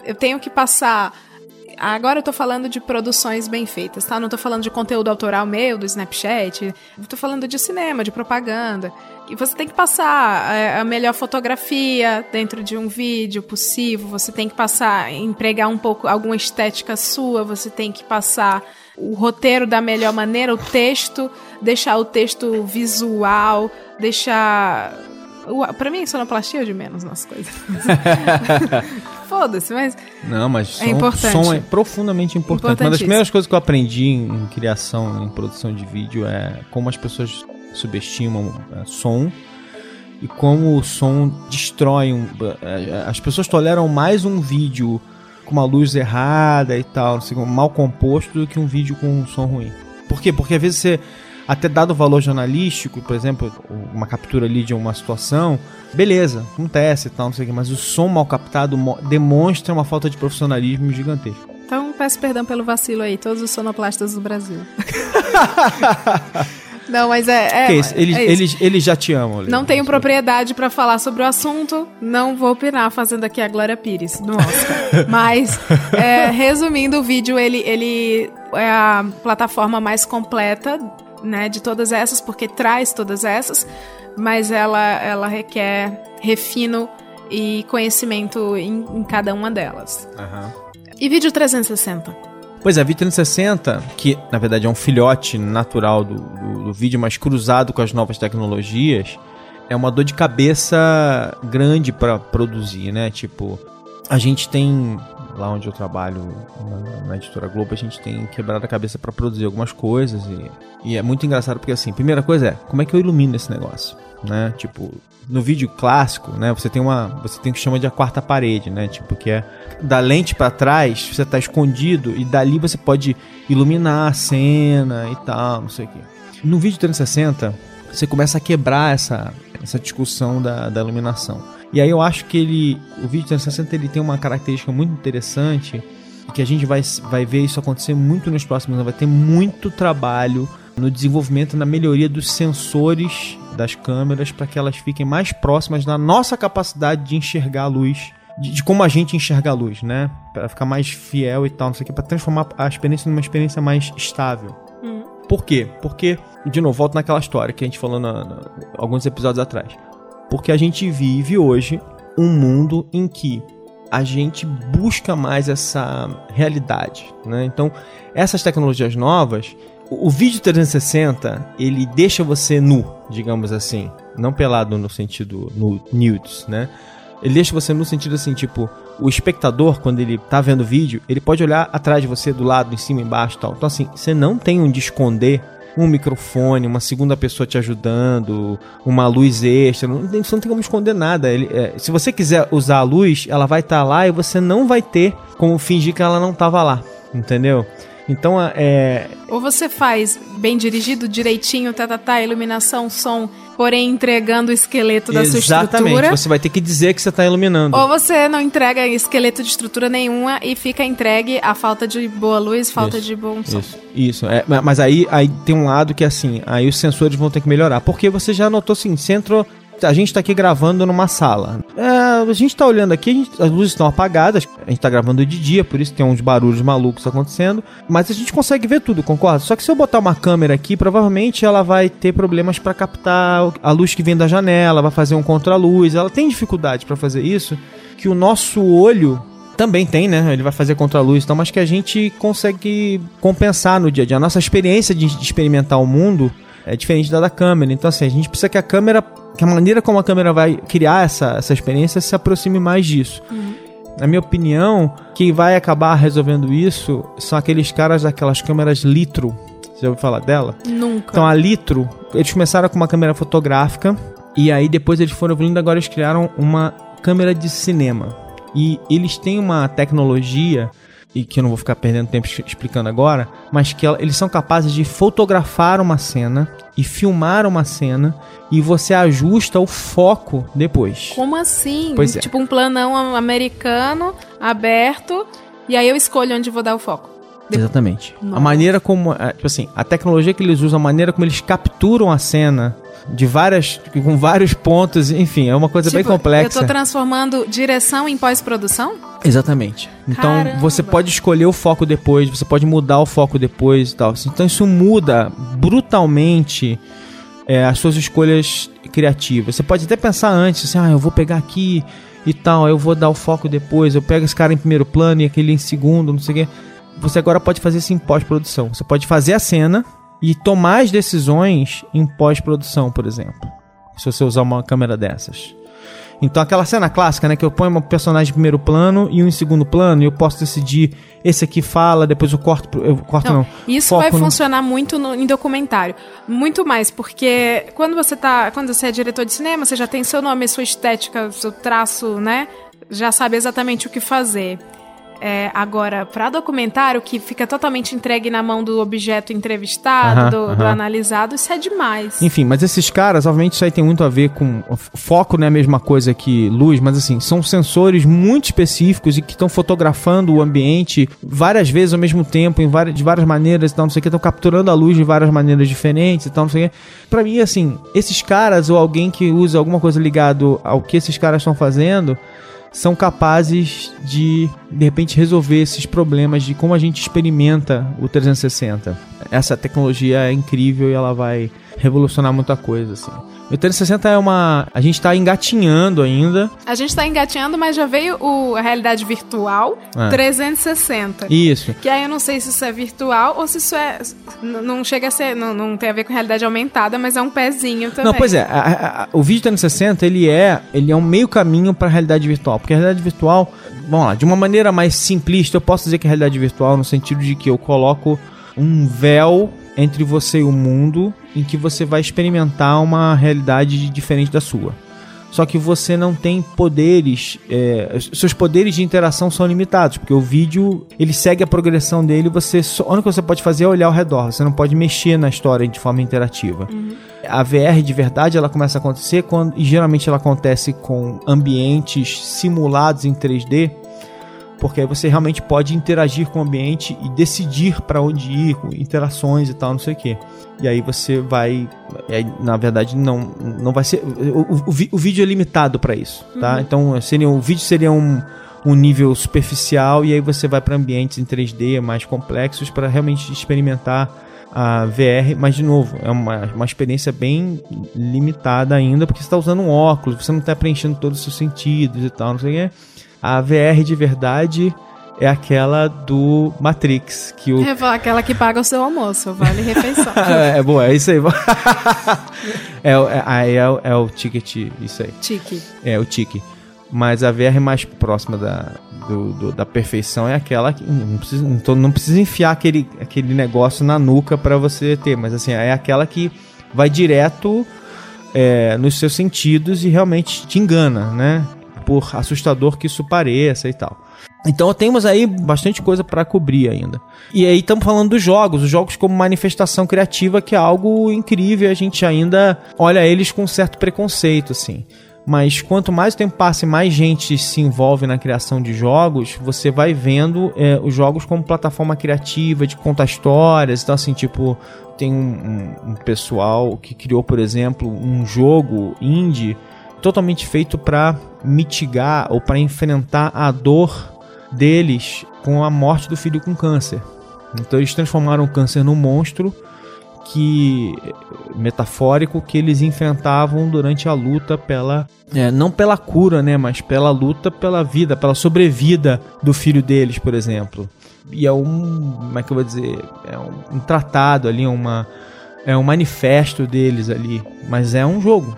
Eu tenho que passar. Agora eu tô falando de produções bem feitas, tá? Não tô falando de conteúdo autoral meu, do Snapchat. Eu tô falando de cinema, de propaganda. E você tem que passar é, a melhor fotografia dentro de um vídeo possível. Você tem que passar, empregar um pouco alguma estética sua. Você tem que passar o roteiro da melhor maneira, o texto, deixar o texto visual, deixar Pra mim, sonoplastia é de menos nas coisas. <laughs> Foda-se, mas. Não, mas é som, importante. som é profundamente importante. Uma das primeiras coisas que eu aprendi em criação, em produção de vídeo é como as pessoas subestimam é, som e como o som destrói. Um, é, as pessoas toleram mais um vídeo com uma luz errada e tal, assim, mal composto, do que um vídeo com um som ruim. Por quê? Porque às vezes você até dado o valor jornalístico, por exemplo, uma captura ali de uma situação, beleza, acontece e tal, não sei o que, mas o som mal captado demonstra uma falta de profissionalismo gigantesco. Então peço perdão pelo vacilo aí, todos os sonoplastas do Brasil. <laughs> Não, mas é. é, é? Eles, é isso. Eles, eles já te amam. Não tenho propriedade para falar sobre o assunto, não vou opinar fazendo aqui a Glória Pires no Oscar. <laughs> mas, é, resumindo, o vídeo ele, ele é a plataforma mais completa né, de todas essas, porque traz todas essas, mas ela, ela requer refino e conhecimento em, em cada uma delas. Uhum. E vídeo 360? Pois é, vídeo 360, que na verdade é um filhote natural do, do, do vídeo, mas cruzado com as novas tecnologias, é uma dor de cabeça grande para produzir, né? Tipo, a gente tem lá onde eu trabalho na, na, editora Globo, a gente tem quebrado a cabeça para produzir algumas coisas e, e, é muito engraçado porque assim, primeira coisa é, como é que eu ilumino esse negócio, né? Tipo, no vídeo clássico, né, você tem uma, você tem o que chama de a quarta parede, né? Tipo, que é da lente para trás, você tá escondido e dali você pode iluminar a cena e tal, não sei o quê. No vídeo 360, você começa a quebrar essa essa discussão da, da iluminação. E aí eu acho que ele, o vídeo 360 ele tem uma característica muito interessante e que a gente vai, vai ver isso acontecer muito nos próximos anos. Vai ter muito trabalho no desenvolvimento, na melhoria dos sensores das câmeras para que elas fiquem mais próximas da nossa capacidade de enxergar a luz, de, de como a gente enxerga a luz, né? Para ficar mais fiel e tal, não sei o que, para transformar a experiência numa experiência mais estável. Hum. Por quê? Porque, de novo, volto naquela história que a gente falou na, na, alguns episódios atrás. Porque a gente vive hoje um mundo em que a gente busca mais essa realidade, né? Então, essas tecnologias novas, o, vídeo 360, ele deixa você nu, digamos assim, não pelado no sentido no nudes, né? Ele deixa você no sentido assim, tipo, o espectador, quando ele tá vendo o vídeo, ele pode olhar atrás de você, do lado, em cima, embaixo tal. Então, assim, você não tem onde esconder um microfone, uma segunda pessoa te ajudando, uma luz extra. Não, você não tem como esconder nada. Ele, é, se você quiser usar a luz, ela vai estar tá lá e você não vai ter como fingir que ela não estava lá. Entendeu? Então é. Ou você faz bem dirigido, direitinho, tá, tá, tá, iluminação, som, porém entregando o esqueleto da Exatamente. sua estrutura. Exatamente, você vai ter que dizer que você tá iluminando. Ou você não entrega esqueleto de estrutura nenhuma e fica entregue a falta de boa luz, falta isso, de bom som. Isso, isso. É, mas aí, aí tem um lado que é assim, aí os sensores vão ter que melhorar. Porque você já notou assim, você entrou a gente tá aqui gravando numa sala. É, a gente tá olhando aqui, gente, as luzes estão apagadas, a gente tá gravando de dia, por isso tem uns barulhos malucos acontecendo, mas a gente consegue ver tudo, concorda? Só que se eu botar uma câmera aqui, provavelmente ela vai ter problemas para captar a luz que vem da janela, vai fazer um contra-luz, ela tem dificuldade para fazer isso, que o nosso olho também tem, né? Ele vai fazer contra-luz, então, mas que a gente consegue compensar no dia a dia. A nossa experiência de experimentar o mundo é diferente da da câmera. Então, assim, a gente precisa que a câmera que a maneira como a câmera vai criar essa, essa experiência se aproxime mais disso. Uhum. Na minha opinião, quem vai acabar resolvendo isso são aqueles caras daquelas câmeras litro. Você já ouviu falar dela? Nunca. Então a litro, eles começaram com uma câmera fotográfica e aí depois eles foram evoluindo, agora eles criaram uma câmera de cinema. E eles têm uma tecnologia e que eu não vou ficar perdendo tempo explicando agora, mas que eles são capazes de fotografar uma cena e filmar uma cena e você ajusta o foco depois. Como assim? Pois é. Tipo um planão americano aberto e aí eu escolho onde vou dar o foco. Exatamente. A Nossa. maneira como, é, tipo assim, a tecnologia que eles usam, a maneira como eles capturam a cena de várias, com vários pontos, enfim, é uma coisa bem Tipo, complexa. Eu tô transformando direção em pós-produção? Exatamente. Então Caramba. você pode escolher o foco depois, você pode mudar o foco depois e tal. Então isso muda brutalmente é, as suas escolhas criativas. Você pode até pensar antes, assim, ah, eu vou pegar aqui e tal, eu vou dar o foco depois, eu pego esse cara em primeiro plano e aquele em segundo, não sei o quê. Você agora pode fazer isso em pós-produção. Você pode fazer a cena e tomar as decisões em pós-produção, por exemplo. Se você usar uma câmera dessas. Então aquela cena clássica, né, que eu ponho um personagem em primeiro plano e um em segundo plano, e eu posso decidir esse aqui fala, depois eu corto, eu corto não. Isso foco vai no- funcionar muito no- em documentário. Muito mais, porque quando você tá. Quando você é diretor de cinema, você já tem seu nome, sua estética, seu traço, né? Já sabe exatamente o que fazer. É, agora, pra documentário, que fica totalmente entregue na mão do objeto entrevistado, do, do analisado, isso é demais. Enfim, mas esses caras, obviamente, isso aí tem muito a ver com. Foco não é a mesma coisa que luz, mas assim, são sensores muito específicos e que estão fotografando o ambiente várias vezes ao mesmo tempo, em várias, de várias maneiras e tal, não sei o que, estão capturando a luz de várias maneiras diferentes e tal, não sei o que. Pra mim, assim, esses caras ou alguém que usa alguma coisa ligado ao que esses caras estão fazendo são capazes de, de repente, resolver esses problemas de como a gente experimenta o 360. Essa tecnologia é incrível e ela vai revolucionar muita coisa, assim. O 360 é uma... A gente tá engatinhando ainda. A gente tá engatinhando, mas já veio o, a realidade virtual É. 360. Isso. Que aí eu não sei se isso é virtual ou se isso é. Não chega a ser. Não, não tem a ver com realidade aumentada, mas é um pezinho também. Não, pois é, a- a- a- o vídeo 360 ele é, ele é um meio caminho para a realidade virtual, porque a realidade virtual, vamos lá, de uma maneira mais simplista, eu posso dizer que a realidade virtual no sentido de que eu coloco um véu entre você e o mundo em que você vai experimentar uma realidade diferente da sua. Só que você não tem poderes, é, seus poderes de interação são limitados, porque o vídeo ele segue a progressão dele. Você só, a única coisa que você pode fazer é olhar ao redor. Você não pode mexer na história de forma interativa. A VR de verdade ela começa a acontecer quando e geralmente ela acontece com ambientes simulados em 3D, porque aí você realmente pode interagir com o ambiente e decidir para onde ir, com interações e tal, não sei o que. E aí você vai, aí, na verdade não não vai ser o, o- o vídeo é limitado para isso, tá? Então seria o vídeo seria um um nível superficial e aí você vai para ambientes em 3D mais complexos para realmente experimentar a VR, mas de novo, é uma, uma experiência bem limitada ainda, porque você está usando um óculos, você não está preenchendo todos os seus sentidos e tal, não sei o que. A VR de verdade é aquela do Matrix, que o. É aquela que paga o seu almoço, vale refeição. <laughs> é boa, é isso aí. <laughs> é, o- é, é, é o ticket, isso aí. Tique. É, o tique. Mas a VR mais próxima da, do- do- da perfeição é aquela que não precisa, não, tô- não precisa enfiar aquele, aquele negócio na nuca para você ter, mas assim, é aquela que vai direto é, nos seus sentidos e realmente te engana, né? Por assustador que isso pareça e tal. Então temos aí bastante coisa para cobrir ainda. E aí estamos falando dos jogos, os jogos como manifestação criativa, que é algo incrível, a gente ainda olha eles com certo preconceito, assim. Mas quanto mais o tempo passa e mais gente se envolve na criação de jogos, você vai vendo é, os jogos como plataforma criativa, de contar histórias. Então, assim, tipo, tem um- um pessoal que criou, por exemplo, um jogo indie totalmente feito para mitigar ou para enfrentar a dor deles com a morte do filho com câncer. Então eles transformaram o câncer num monstro que metafórico que eles enfrentavam durante a luta pela é, não pela cura, né, mas pela luta pela vida, pela sobrevida do filho deles, por exemplo. E é um, como é que eu vou dizer, é um, um tratado ali, uma é um manifesto deles ali, mas é um jogo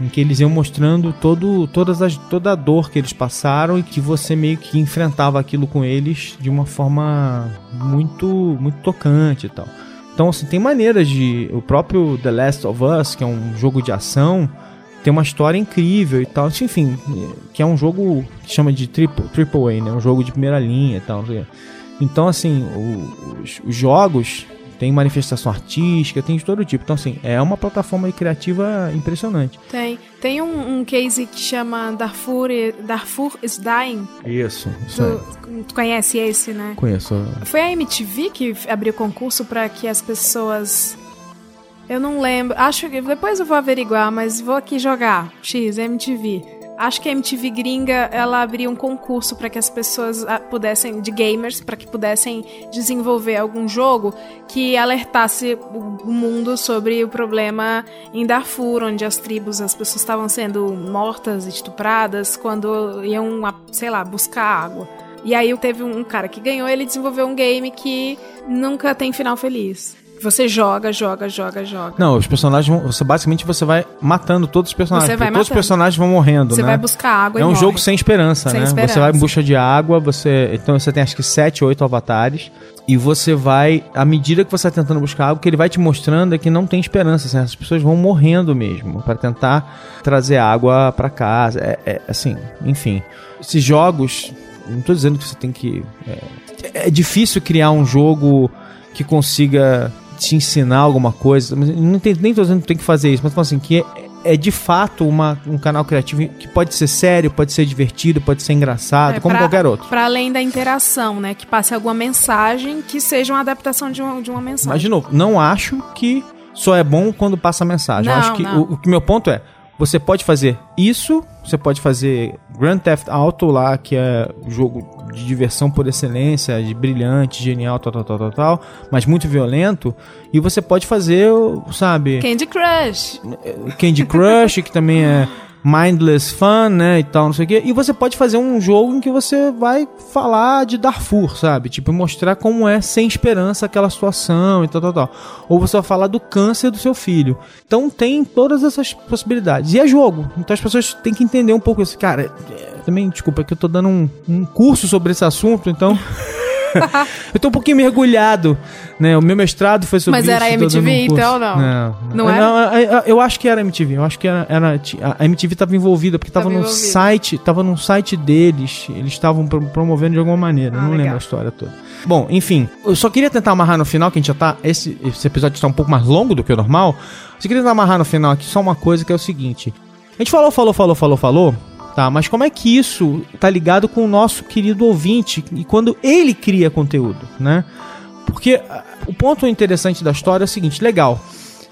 em que eles iam mostrando todo, todas as, toda a dor que eles passaram e que você meio que enfrentava aquilo com eles de uma forma muito muito tocante e tal. Então, assim, tem maneiras de. O próprio The Last of Us, que é um jogo de ação, tem uma história incrível e tal. Enfim, que é um jogo que chama de triple, triple A, né? Um jogo de primeira linha e tal. Então, assim, os, os jogos tem manifestação artística, tem de todo tipo. Então, assim, é uma plataforma criativa impressionante. Tem. Tem um, um case que chama Darfur, Darfur is Dying. Isso, isso. Tu, tu conhece esse, né? Conheço. Foi a MTV que abriu concurso para que as pessoas. Eu não lembro. Acho que depois eu vou averiguar, mas vou aqui jogar. X, MTV. Acho que a MTV gringa ela abriu um concurso para que as pessoas ah, pudessem de gamers para que pudessem desenvolver algum jogo que alertasse o mundo sobre o problema em Darfur, onde as tribos, as pessoas estavam sendo mortas, estupradas quando iam, sei lá, buscar água. E aí teve um cara que ganhou, ele desenvolveu um game que nunca tem final feliz. Você joga, joga, joga, joga. Não, os personagens vão. Você, basicamente você vai matando todos os personagens. Você vai porque todos os matando. personagens vão morrendo, Você né? vai buscar água é um morre. jogo sem esperança, Sem né? esperança. Você vai em busca de água, você. Então você tem acho que 7, 8 avatares. E você vai, à medida que você está tentando buscar água, o que ele vai te mostrando é que não tem esperança. Assim, as pessoas vão morrendo mesmo para tentar trazer água para casa. É, é, assim, enfim. Esses jogos. Não tô dizendo que você tem que. É, é difícil criar um jogo que consiga te ensinar alguma coisa. Não tem, nem tô dizendo que tem que fazer isso, mas assim, que é, é de fato uma, um canal criativo que pode ser sério, pode ser divertido, pode ser engraçado, É, como pra- qualquer outro. Pra além da interação, né? Que passe alguma mensagem que seja uma adaptação de uma, de uma mensagem. Mas, de novo, não acho que só é bom quando passa a mensagem. Não, acho que o, o que meu ponto é, você pode fazer isso, você pode fazer Grand Theft Auto lá, que é o jogo de diversão por excelência, de brilhante, genial, tal, tal, tal, tal, tal, mas muito violento, e você pode fazer, sabe, Candy Crush. Candy Crush, que também é mindless fun, né, e tal, não sei o quê. E você pode fazer um jogo em que você vai falar de Darfur, sabe? Tipo, mostrar como é sem esperança aquela situação e tal, tal, tal. Ou você vai falar do câncer do seu filho. Então tem todas essas possibilidades. E é jogo. Então as pessoas têm que entender um pouco isso. Cara, é, também, desculpa, é que eu tô dando um, um curso sobre esse assunto, então... <laughs> <laughs> eu tô um pouquinho mergulhado, né? O meu mestrado foi sobre Mas isso. era tô dando um MTV, então, não? Não, Não era? eu- eu acho que era MTV. Eu acho que era, era a MTV tava envolvida porque tava, Tava no envolvida. site, tava no site deles. Eles estavam pro- promovendo de alguma maneira. Ah, não legal. lembro a história toda. Bom, enfim, eu só queria tentar amarrar no final, que a gente já tá. Esse, esse episódio está um pouco mais longo do que o normal. Eu só queria tentar amarrar no final aqui só uma coisa que é o seguinte: a gente falou, falou, falou, falou, falou. Tá, mas como é que isso tá ligado com o nosso querido ouvinte e quando ele cria conteúdo, né? Porque ah, o ponto interessante da história é o seguinte, legal.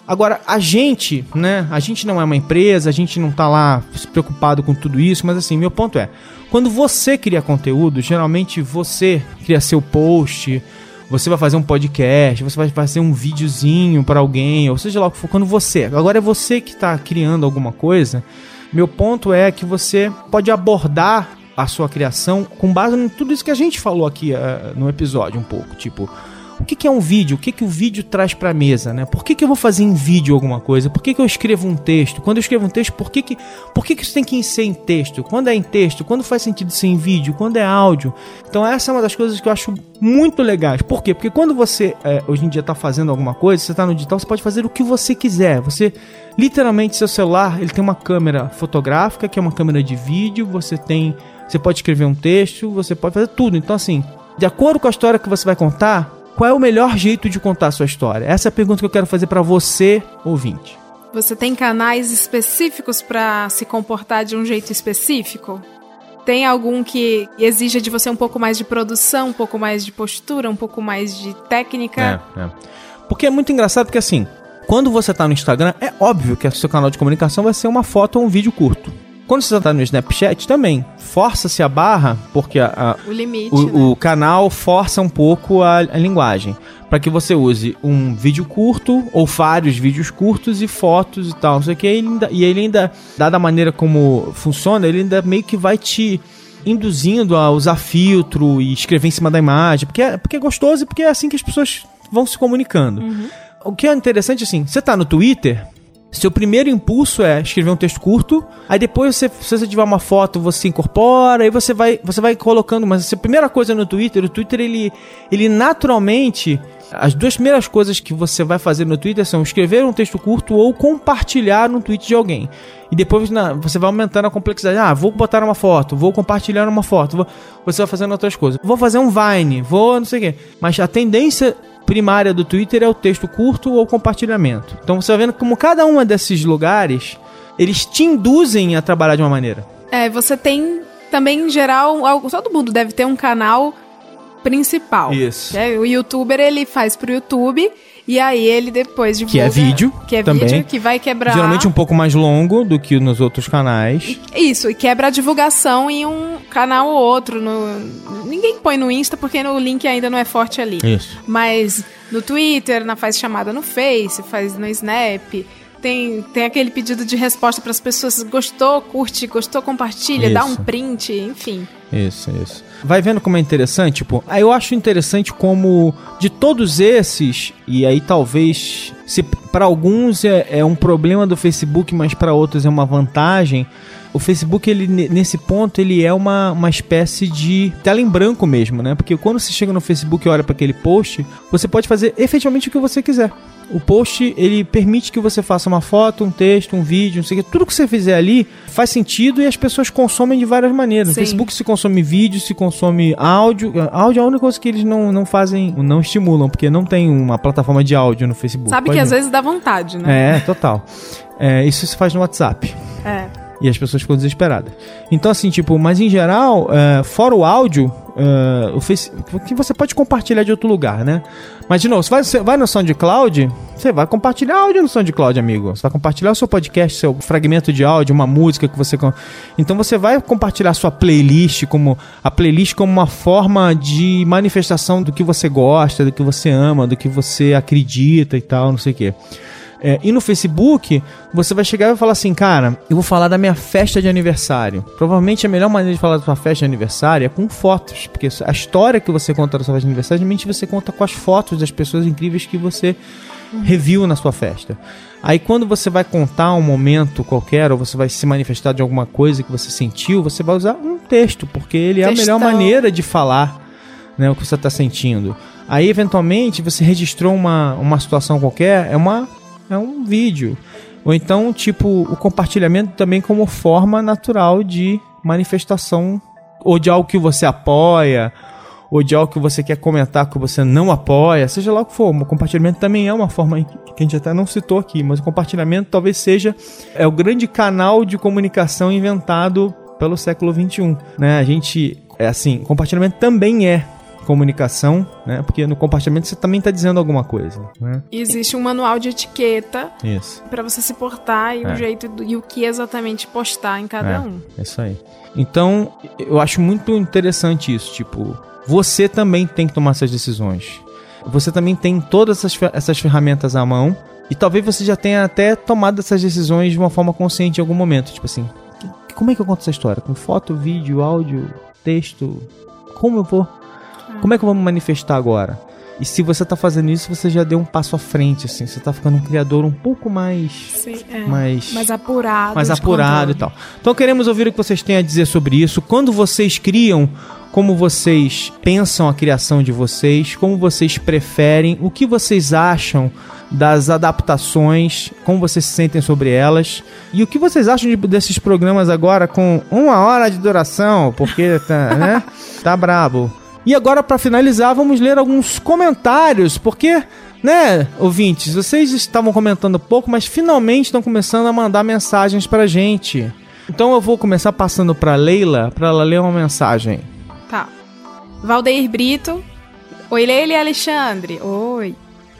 Agora, a gente, né? A gente não é uma empresa, a gente não tá lá se preocupado com tudo isso, mas assim, meu ponto é, quando você cria conteúdo, geralmente você cria seu post, você vai fazer um podcast, você vai fazer um videozinho para alguém, ou seja lá o que for, quando você, agora é você que tá criando alguma coisa, meu ponto é que você pode abordar a sua criação com base em tudo isso que a gente falou aqui eh, no episódio um pouco, tipo, o que, que é um vídeo? O que, que o vídeo traz pra mesa, né? Por que, que eu vou fazer em vídeo alguma coisa? Por que, que eu escrevo um texto? Quando eu escrevo um texto, por que, que, por que, que isso tem que ser em texto? Quando é em texto? Quando faz sentido ser em vídeo? Quando é áudio? Então essa é uma das coisas que eu acho muito legais. Por quê? Porque quando você é, hoje em dia tá fazendo alguma coisa, você tá no digital, você pode fazer o que você quiser. Você literalmente seu celular, ele tem uma câmera fotográfica, que é uma câmera de vídeo, você tem, você pode escrever um texto, você pode fazer tudo. Então assim, de acordo com a história que você vai contar, qual é o melhor jeito de contar a sua história? Essa é a pergunta que eu quero fazer pra você, ouvinte. Você tem canais específicos pra se comportar de um jeito específico? Tem algum que exija de você um pouco mais de produção, um pouco mais de postura, um pouco mais de técnica? É, é. Porque é muito engraçado porque assim, quando você tá no Instagram, é óbvio que o seu canal de comunicação vai ser uma foto ou um vídeo curto. Quando você tá no Snapchat também, força-se a barra, porque a- a, O limite, né? o, o canal força um pouco a, a linguagem. Para que você use um vídeo curto ou vários vídeos curtos e fotos e tal, não sei o que. Ele ainda, e ele ainda, dada a maneira como funciona, ele ainda meio que vai te induzindo a usar filtro e escrever em cima da imagem. Porque é, porque é gostoso e porque é assim que as pessoas vão se comunicando. O que é interessante, assim, você tá no Twitter, seu primeiro impulso é escrever um texto curto, aí depois você, se você tiver uma foto, você incorpora, aí você vai, você vai colocando, mas a primeira coisa no Twitter, o Twitter ele, ele naturalmente, as duas primeiras coisas que você vai fazer no Twitter são escrever um texto curto ou compartilhar um tweet de alguém. E depois na- você vai aumentando a complexidade. Ah, vou botar uma foto, vou compartilhar uma foto, vou- você vai fazendo outras coisas. Vou fazer um Vine, vou não sei o quê. Mas a tendência primária do Twitter é o texto curto ou compartilhamento. Então você vai vendo como cada uma desses lugares, eles te induzem a trabalhar de uma maneira. É, você tem também, em geral, algo- todo mundo deve ter um canal principal. Isso. É, o youtuber, ele faz pro YouTube, e aí ele depois divulga... Que é vídeo Que é também. vídeo, que vai quebrar... Geralmente um pouco mais longo do que nos outros canais. Isso, e quebra a divulgação em um canal ou outro. No... Ninguém põe no Insta porque o link ainda não é forte ali. Isso. Mas no Twitter, na faz chamada no Face, faz no Snap. Tem, tem aquele pedido de resposta para as pessoas. Gostou, curte, gostou, compartilha, dá um Isso. print, enfim. Isso, isso. Vai vendo como é interessante, aí eu acho interessante como de todos esses, e aí talvez se para alguns é, é um problema do Facebook, mas para outros é uma vantagem. O Facebook, ele, ne- nesse ponto, ele é uma, uma espécie de tela em branco mesmo, né? Porque quando você chega no Facebook e olha para aquele post, você pode fazer efetivamente o que você quiser. O post, ele permite que você faça uma foto, um texto, um vídeo, não sei o que. Tudo que você fizer ali faz sentido e as pessoas consomem de várias maneiras. No. Facebook se consome vídeo, se consome áudio. Áudio é a única coisa que eles não, não fazem, não estimulam, porque não tem uma plataforma de áudio no Facebook. Sabe Pode que às vezes dá vontade, né? É, total. É, isso se faz no WhatsApp. É. E as pessoas ficam desesperadas. Então, assim, tipo, mas em geral, é, fora o áudio, é, o Face, que você pode compartilhar de outro lugar, né? Mas, de novo, você vai, no SoundCloud, você vai compartilhar áudio no SoundCloud, amigo. Você vai compartilhar o seu podcast, seu fragmento de áudio, uma música que você. Então, você vai compartilhar sua playlist como. A playlist como uma forma de manifestação do que você gosta, do que você ama, do que você acredita e tal, não sei o quê. É, e no Facebook, você vai chegar e vai falar assim, cara, eu vou falar da minha festa de aniversário. Provavelmente a melhor maneira de falar da sua festa de aniversário é com fotos, porque a história que você conta da sua festa de aniversário, geralmente você conta com as fotos das pessoas incríveis que você reviu na sua festa. Aí quando você vai contar um momento qualquer, ou você vai se manifestar de alguma coisa que você sentiu, você vai usar um texto, porque ele é a melhor Textão. maneira de falar né, o que você está sentindo. Aí, eventualmente, você registrou uma, uma situação qualquer, é, uma, é um vídeo. Ou então, tipo, o compartilhamento também como forma natural de manifestação, ou de algo que você apoia, ou de algo que você quer comentar que você não apoia, seja lá o que for. O compartilhamento também é uma forma que a gente até não citou aqui, mas o compartilhamento talvez seja é o grande canal de comunicação inventado pelo século XXI. Né? A gente, é assim, compartilhamento também é comunicação, né? Porque no compartilhamento você também está dizendo alguma coisa, né? Existe um manual de etiqueta pra você se portar e É. o jeito do- e o que exatamente postar em cada É. um. É isso aí. Então, eu acho muito interessante isso. Tipo, você também tem que tomar essas decisões. Você também tem todas essas, essas ferramentas à mão. E talvez você já tenha até tomado essas decisões de uma forma consciente em algum momento. Tipo assim, como é que eu conto essa história? Com foto, vídeo, áudio, texto? Como eu vou? Como é que eu vou me manifestar agora? E se você tá fazendo isso, você já deu um passo à frente, assim. Você tá ficando um criador um pouco mais. Sim, é. mais Mais apurado. mais apurado e tal. Então queremos ouvir o que vocês têm a dizer sobre isso. Quando vocês criam, como vocês pensam a criação de vocês, como vocês preferem, o que vocês acham das adaptações, como vocês se sentem sobre elas e o que vocês acham de- desses programas agora com uma hora de duração, porque tá, né? <laughs> Tá brabo. E agora para finalizar, vamos ler alguns comentários, porque né, ouvintes, vocês estavam comentando pouco, mas finalmente estão começando a mandar mensagens pra gente. Então eu vou começar passando pra Leila, pra ela ler uma mensagem. Tá. Valdeir Brito. Oi, Leila e Alexandre. Oi.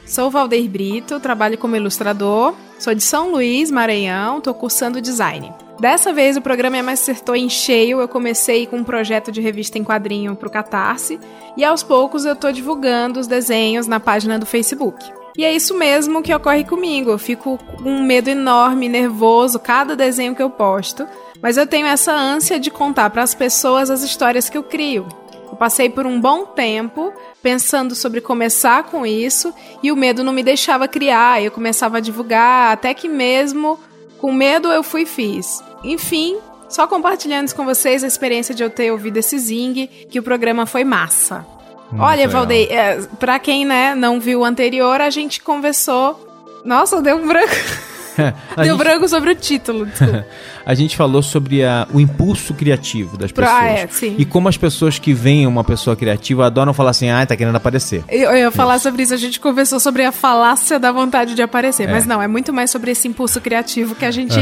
Sou Valdeir Brito, trabalho como ilustrador. Sou de São Luís, Maranhão, tô cursando design. Dessa vez o programa me acertou em cheio. Eu comecei com um projeto de revista em quadrinho pro Catarse e aos poucos eu tô divulgando os desenhos na página do Facebook. E é isso mesmo que ocorre comigo. Eu fico com um medo enorme, nervoso cada desenho que eu posto, mas eu tenho essa ânsia de contar para as pessoas as histórias que eu crio. Eu passei por um bom tempo pensando sobre começar com isso e o medo não me deixava criar. Eu começava a divulgar, até que mesmo com medo eu fui e fiz. Enfim, só compartilhando com vocês a experiência de eu ter ouvido esse Zing, que o programa foi massa. Olha, legal. Valdeir, é, pra quem né, não viu o anterior, a gente conversou. Nossa, deu um branco. <laughs> <laughs> Deu gente- branco sobre o título, desculpa. <laughs> A gente falou sobre a- o impulso criativo das pessoas. ah, é, sim. E como as pessoas que veem uma pessoa criativa adoram falar assim, ah, tá querendo aparecer. Eu, eu ia falar sobre isso, a gente conversou sobre a falácia da vontade de aparecer, mas não, é muito mais sobre esse impulso criativo que a gente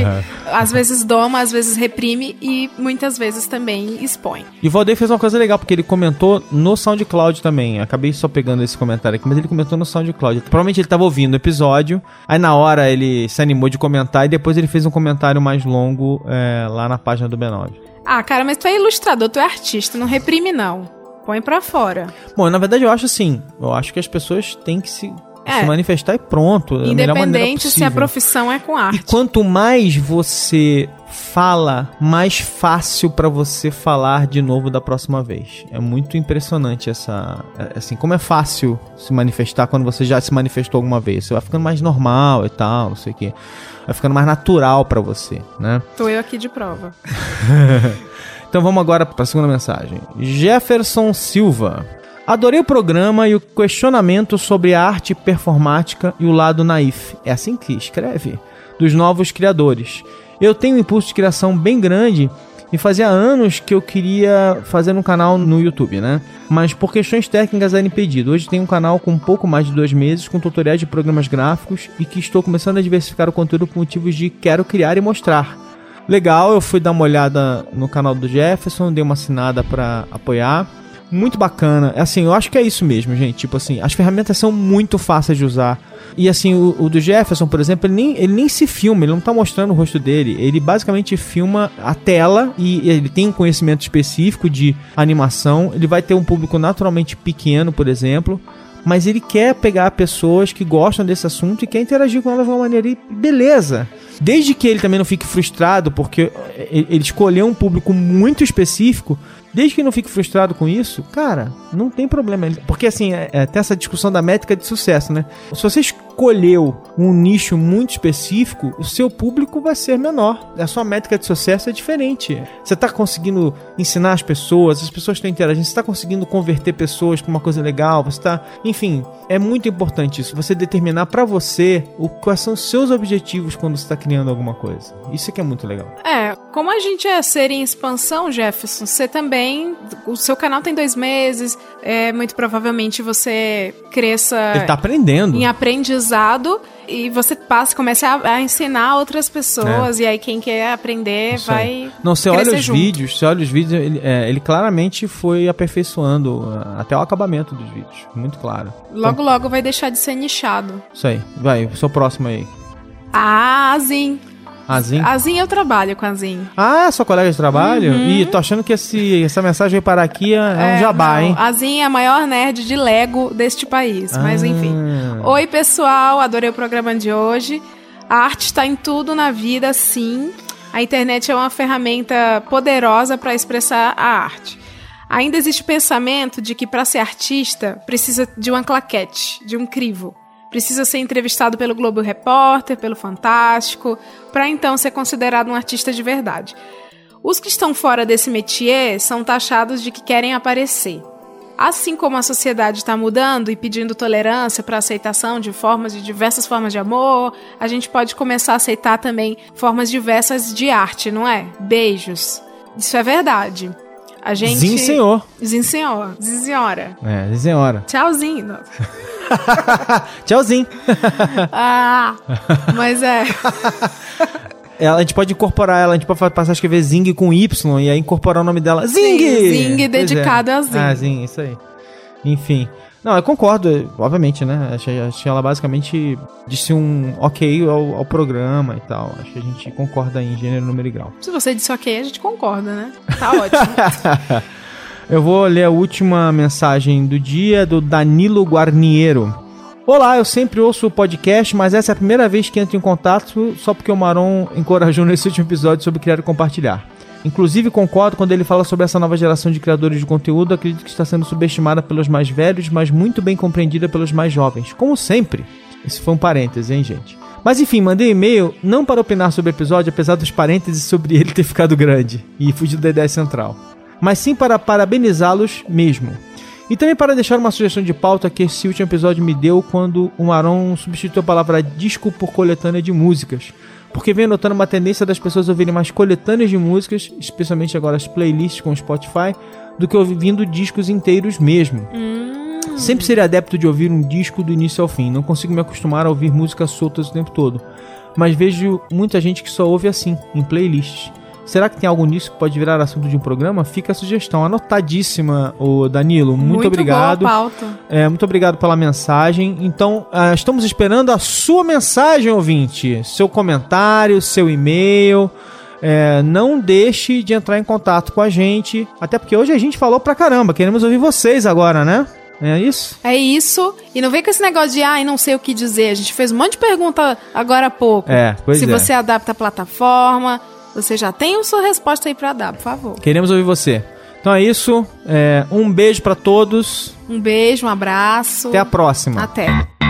às vezes doma, às vezes reprime e muitas vezes também expõe. E o Valdeir fez uma coisa legal, porque ele comentou no SoundCloud também. Acabei só pegando esse comentário aqui, mas ele comentou no SoundCloud. Provavelmente ele tava ouvindo o episódio, aí na hora ele se animou de comentar e depois ele fez um comentário mais longo é, lá na página do B9. Ah, cara, mas tu é ilustrador, tu é artista, não reprime não. Põe pra fora. Bom, na verdade eu acho assim, eu acho que as pessoas têm que se, É. se manifestar e pronto. Independente se a profissão é com E arte. quanto mais você fala, mais fácil pra você falar de novo da próxima vez. É muito impressionante essa, é, assim, como é fácil se manifestar quando você já se manifestou alguma vez. Você vai ficando mais normal e tal, não sei o quê. Vai ficando mais natural pra você, né? Tô eu aqui de prova. <laughs> Então vamos agora para a segunda mensagem. Jefferson Silva. Adorei o programa e o questionamento sobre a arte performática e o lado naif. É assim que escreve? Dos novos criadores. Eu tenho um impulso de criação bem grande e fazia anos que eu queria fazer um canal no YouTube, né? Mas por questões técnicas era impedido. Hoje tenho um canal com um pouco mais de dois meses, com tutoriais de programas gráficos e que estou começando a diversificar o conteúdo por motivos de quero criar e mostrar. Legal, eu fui dar uma olhada no canal do Jefferson, dei uma assinada pra apoiar. Muito bacana. Assim, eu acho que é isso mesmo, gente. Tipo assim, as ferramentas são muito fáceis de usar. E assim, o, o do Jefferson, por exemplo, ele nem, ele nem se filma, ele não tá mostrando o rosto dele. Ele basicamente filma a tela e ele tem um conhecimento específico de animação. Ele vai ter um público naturalmente pequeno, por exemplo. Mas ele quer pegar pessoas que gostam desse assunto e quer interagir com elas de uma maneira. E beleza. Desde que ele também não fique frustrado, porque ele escolheu um público muito específico, desde que não fique frustrado com isso, cara, não tem problema. Porque assim, é, é, tem essa discussão da métrica de sucesso, né? Se você escolheu um nicho muito específico, o seu público vai ser menor. A sua métrica de sucesso é diferente. Você está conseguindo ensinar as pessoas, as pessoas estão interagindo, você está conseguindo converter pessoas para uma coisa legal, você está. Enfim, é muito importante isso. Você determinar para você o, quais são os seus objetivos quando você está criando alguma coisa. Isso é que é muito legal. É, como a gente é ser em expansão, Jefferson, você também. O seu canal tem dois meses, é, muito provavelmente você cresça Ele tá aprendendo. em aprendizado e você passa, começa a, a ensinar outras pessoas, e aí quem quer aprender É. Isso aí. vai. Não, você olha os junto. vídeos, você olha os vídeos, ele, é, ele claramente foi aperfeiçoando uh, até o acabamento dos vídeos. Muito claro. Logo, logo vai deixar de ser nichado. Isso aí. Vai, o seu próximo aí. Ah, Azin. Azim. Azin eu trabalho com Azin. Ah, sua colega de trabalho? Ih, tô achando que esse, essa mensagem veio parar aqui é, é um jabá, não, hein? Azin é a maior nerd de Lego deste país, mas Ah. enfim. Oi, pessoal, adorei o programa de hoje. A arte está em tudo na vida, sim. A internet é uma ferramenta poderosa para expressar a arte. Ainda existe o pensamento de que para ser artista precisa de uma claquete, de um crivo. Precisa ser entrevistado pelo Globo Repórter, pelo Fantástico, para então ser considerado um artista de verdade. Os que estão fora desse métier são taxados de que querem aparecer. Assim como a sociedade está mudando e pedindo tolerância para aceitação de formas de diversas formas de amor, a gente pode começar a aceitar também formas diversas de arte, não é? Beijos. Isso é verdade. A gente. Sim, senhor. Sim, senhor. Sim, senhora. É, sim, senhora. Tchauzinho. <laughs> Tchauzinho. <laughs> ah, mas é. <laughs> Ela, a gente pode incorporar ela, a gente pode passar a escrever Zing com Y e aí incorporar o nome dela. Zing! Zing Pois é. dedicado a Zing. Ah, Zing, isso aí. Enfim. Não, eu concordo, obviamente, né? Acho, acho que ela basicamente disse um ok ao, ao programa e tal. Acho que a gente concorda em gênero, número e grau. Se você disse ok, a gente concorda, né? Tá ótimo. <laughs> Eu vou ler a última mensagem do dia do Danilo Guarniero. Olá, eu sempre ouço o podcast, mas essa é a primeira vez que entro em contato só porque o Maron encorajou nesse último episódio sobre criar e compartilhar. Inclusive concordo quando ele fala sobre essa nova geração de criadores de conteúdo, acredito que está sendo subestimada pelos mais velhos, mas muito bem compreendida pelos mais jovens, como sempre. Isso foi um parêntese, hein, gente? Mas enfim, mandei e-mail não para opinar sobre o episódio, apesar dos parênteses sobre ele ter ficado grande e fugido da ideia central, mas sim para parabenizá-los mesmo. E também para deixar uma sugestão de pauta que esse último episódio me deu quando o Maron substituiu a palavra disco por coletânea de músicas. Porque venho notando uma tendência das pessoas ouvirem mais coletâneas de músicas, especialmente agora as playlists com Spotify, do que ouvindo discos inteiros mesmo. Sempre serei adepto de ouvir um disco do início ao fim. Não consigo me acostumar a ouvir músicas soltas o tempo todo. Mas vejo muita gente que só ouve assim, em playlists. Será que tem algo nisso que pode virar assunto de um programa? Fica a sugestão. Anotadíssima, o Danilo. Muito, obrigado. Boa pauta. É, muito obrigado pela mensagem. Então, ah, estamos esperando a sua mensagem, ouvinte. Seu comentário, seu e-mail. É, não deixe de entrar em contato com a gente. Até porque hoje a gente falou pra caramba. Queremos ouvir vocês agora, né? É isso? É isso. E não vem com esse negócio de, ai, não sei o que dizer. A gente fez um monte de pergunta agora há pouco. É, pois Se é. você adapta a plataforma, você já tem a sua resposta aí pra dar, por favor. Queremos ouvir você. Então é isso. É, um beijo pra todos. Um beijo, um abraço. Até a próxima. Até.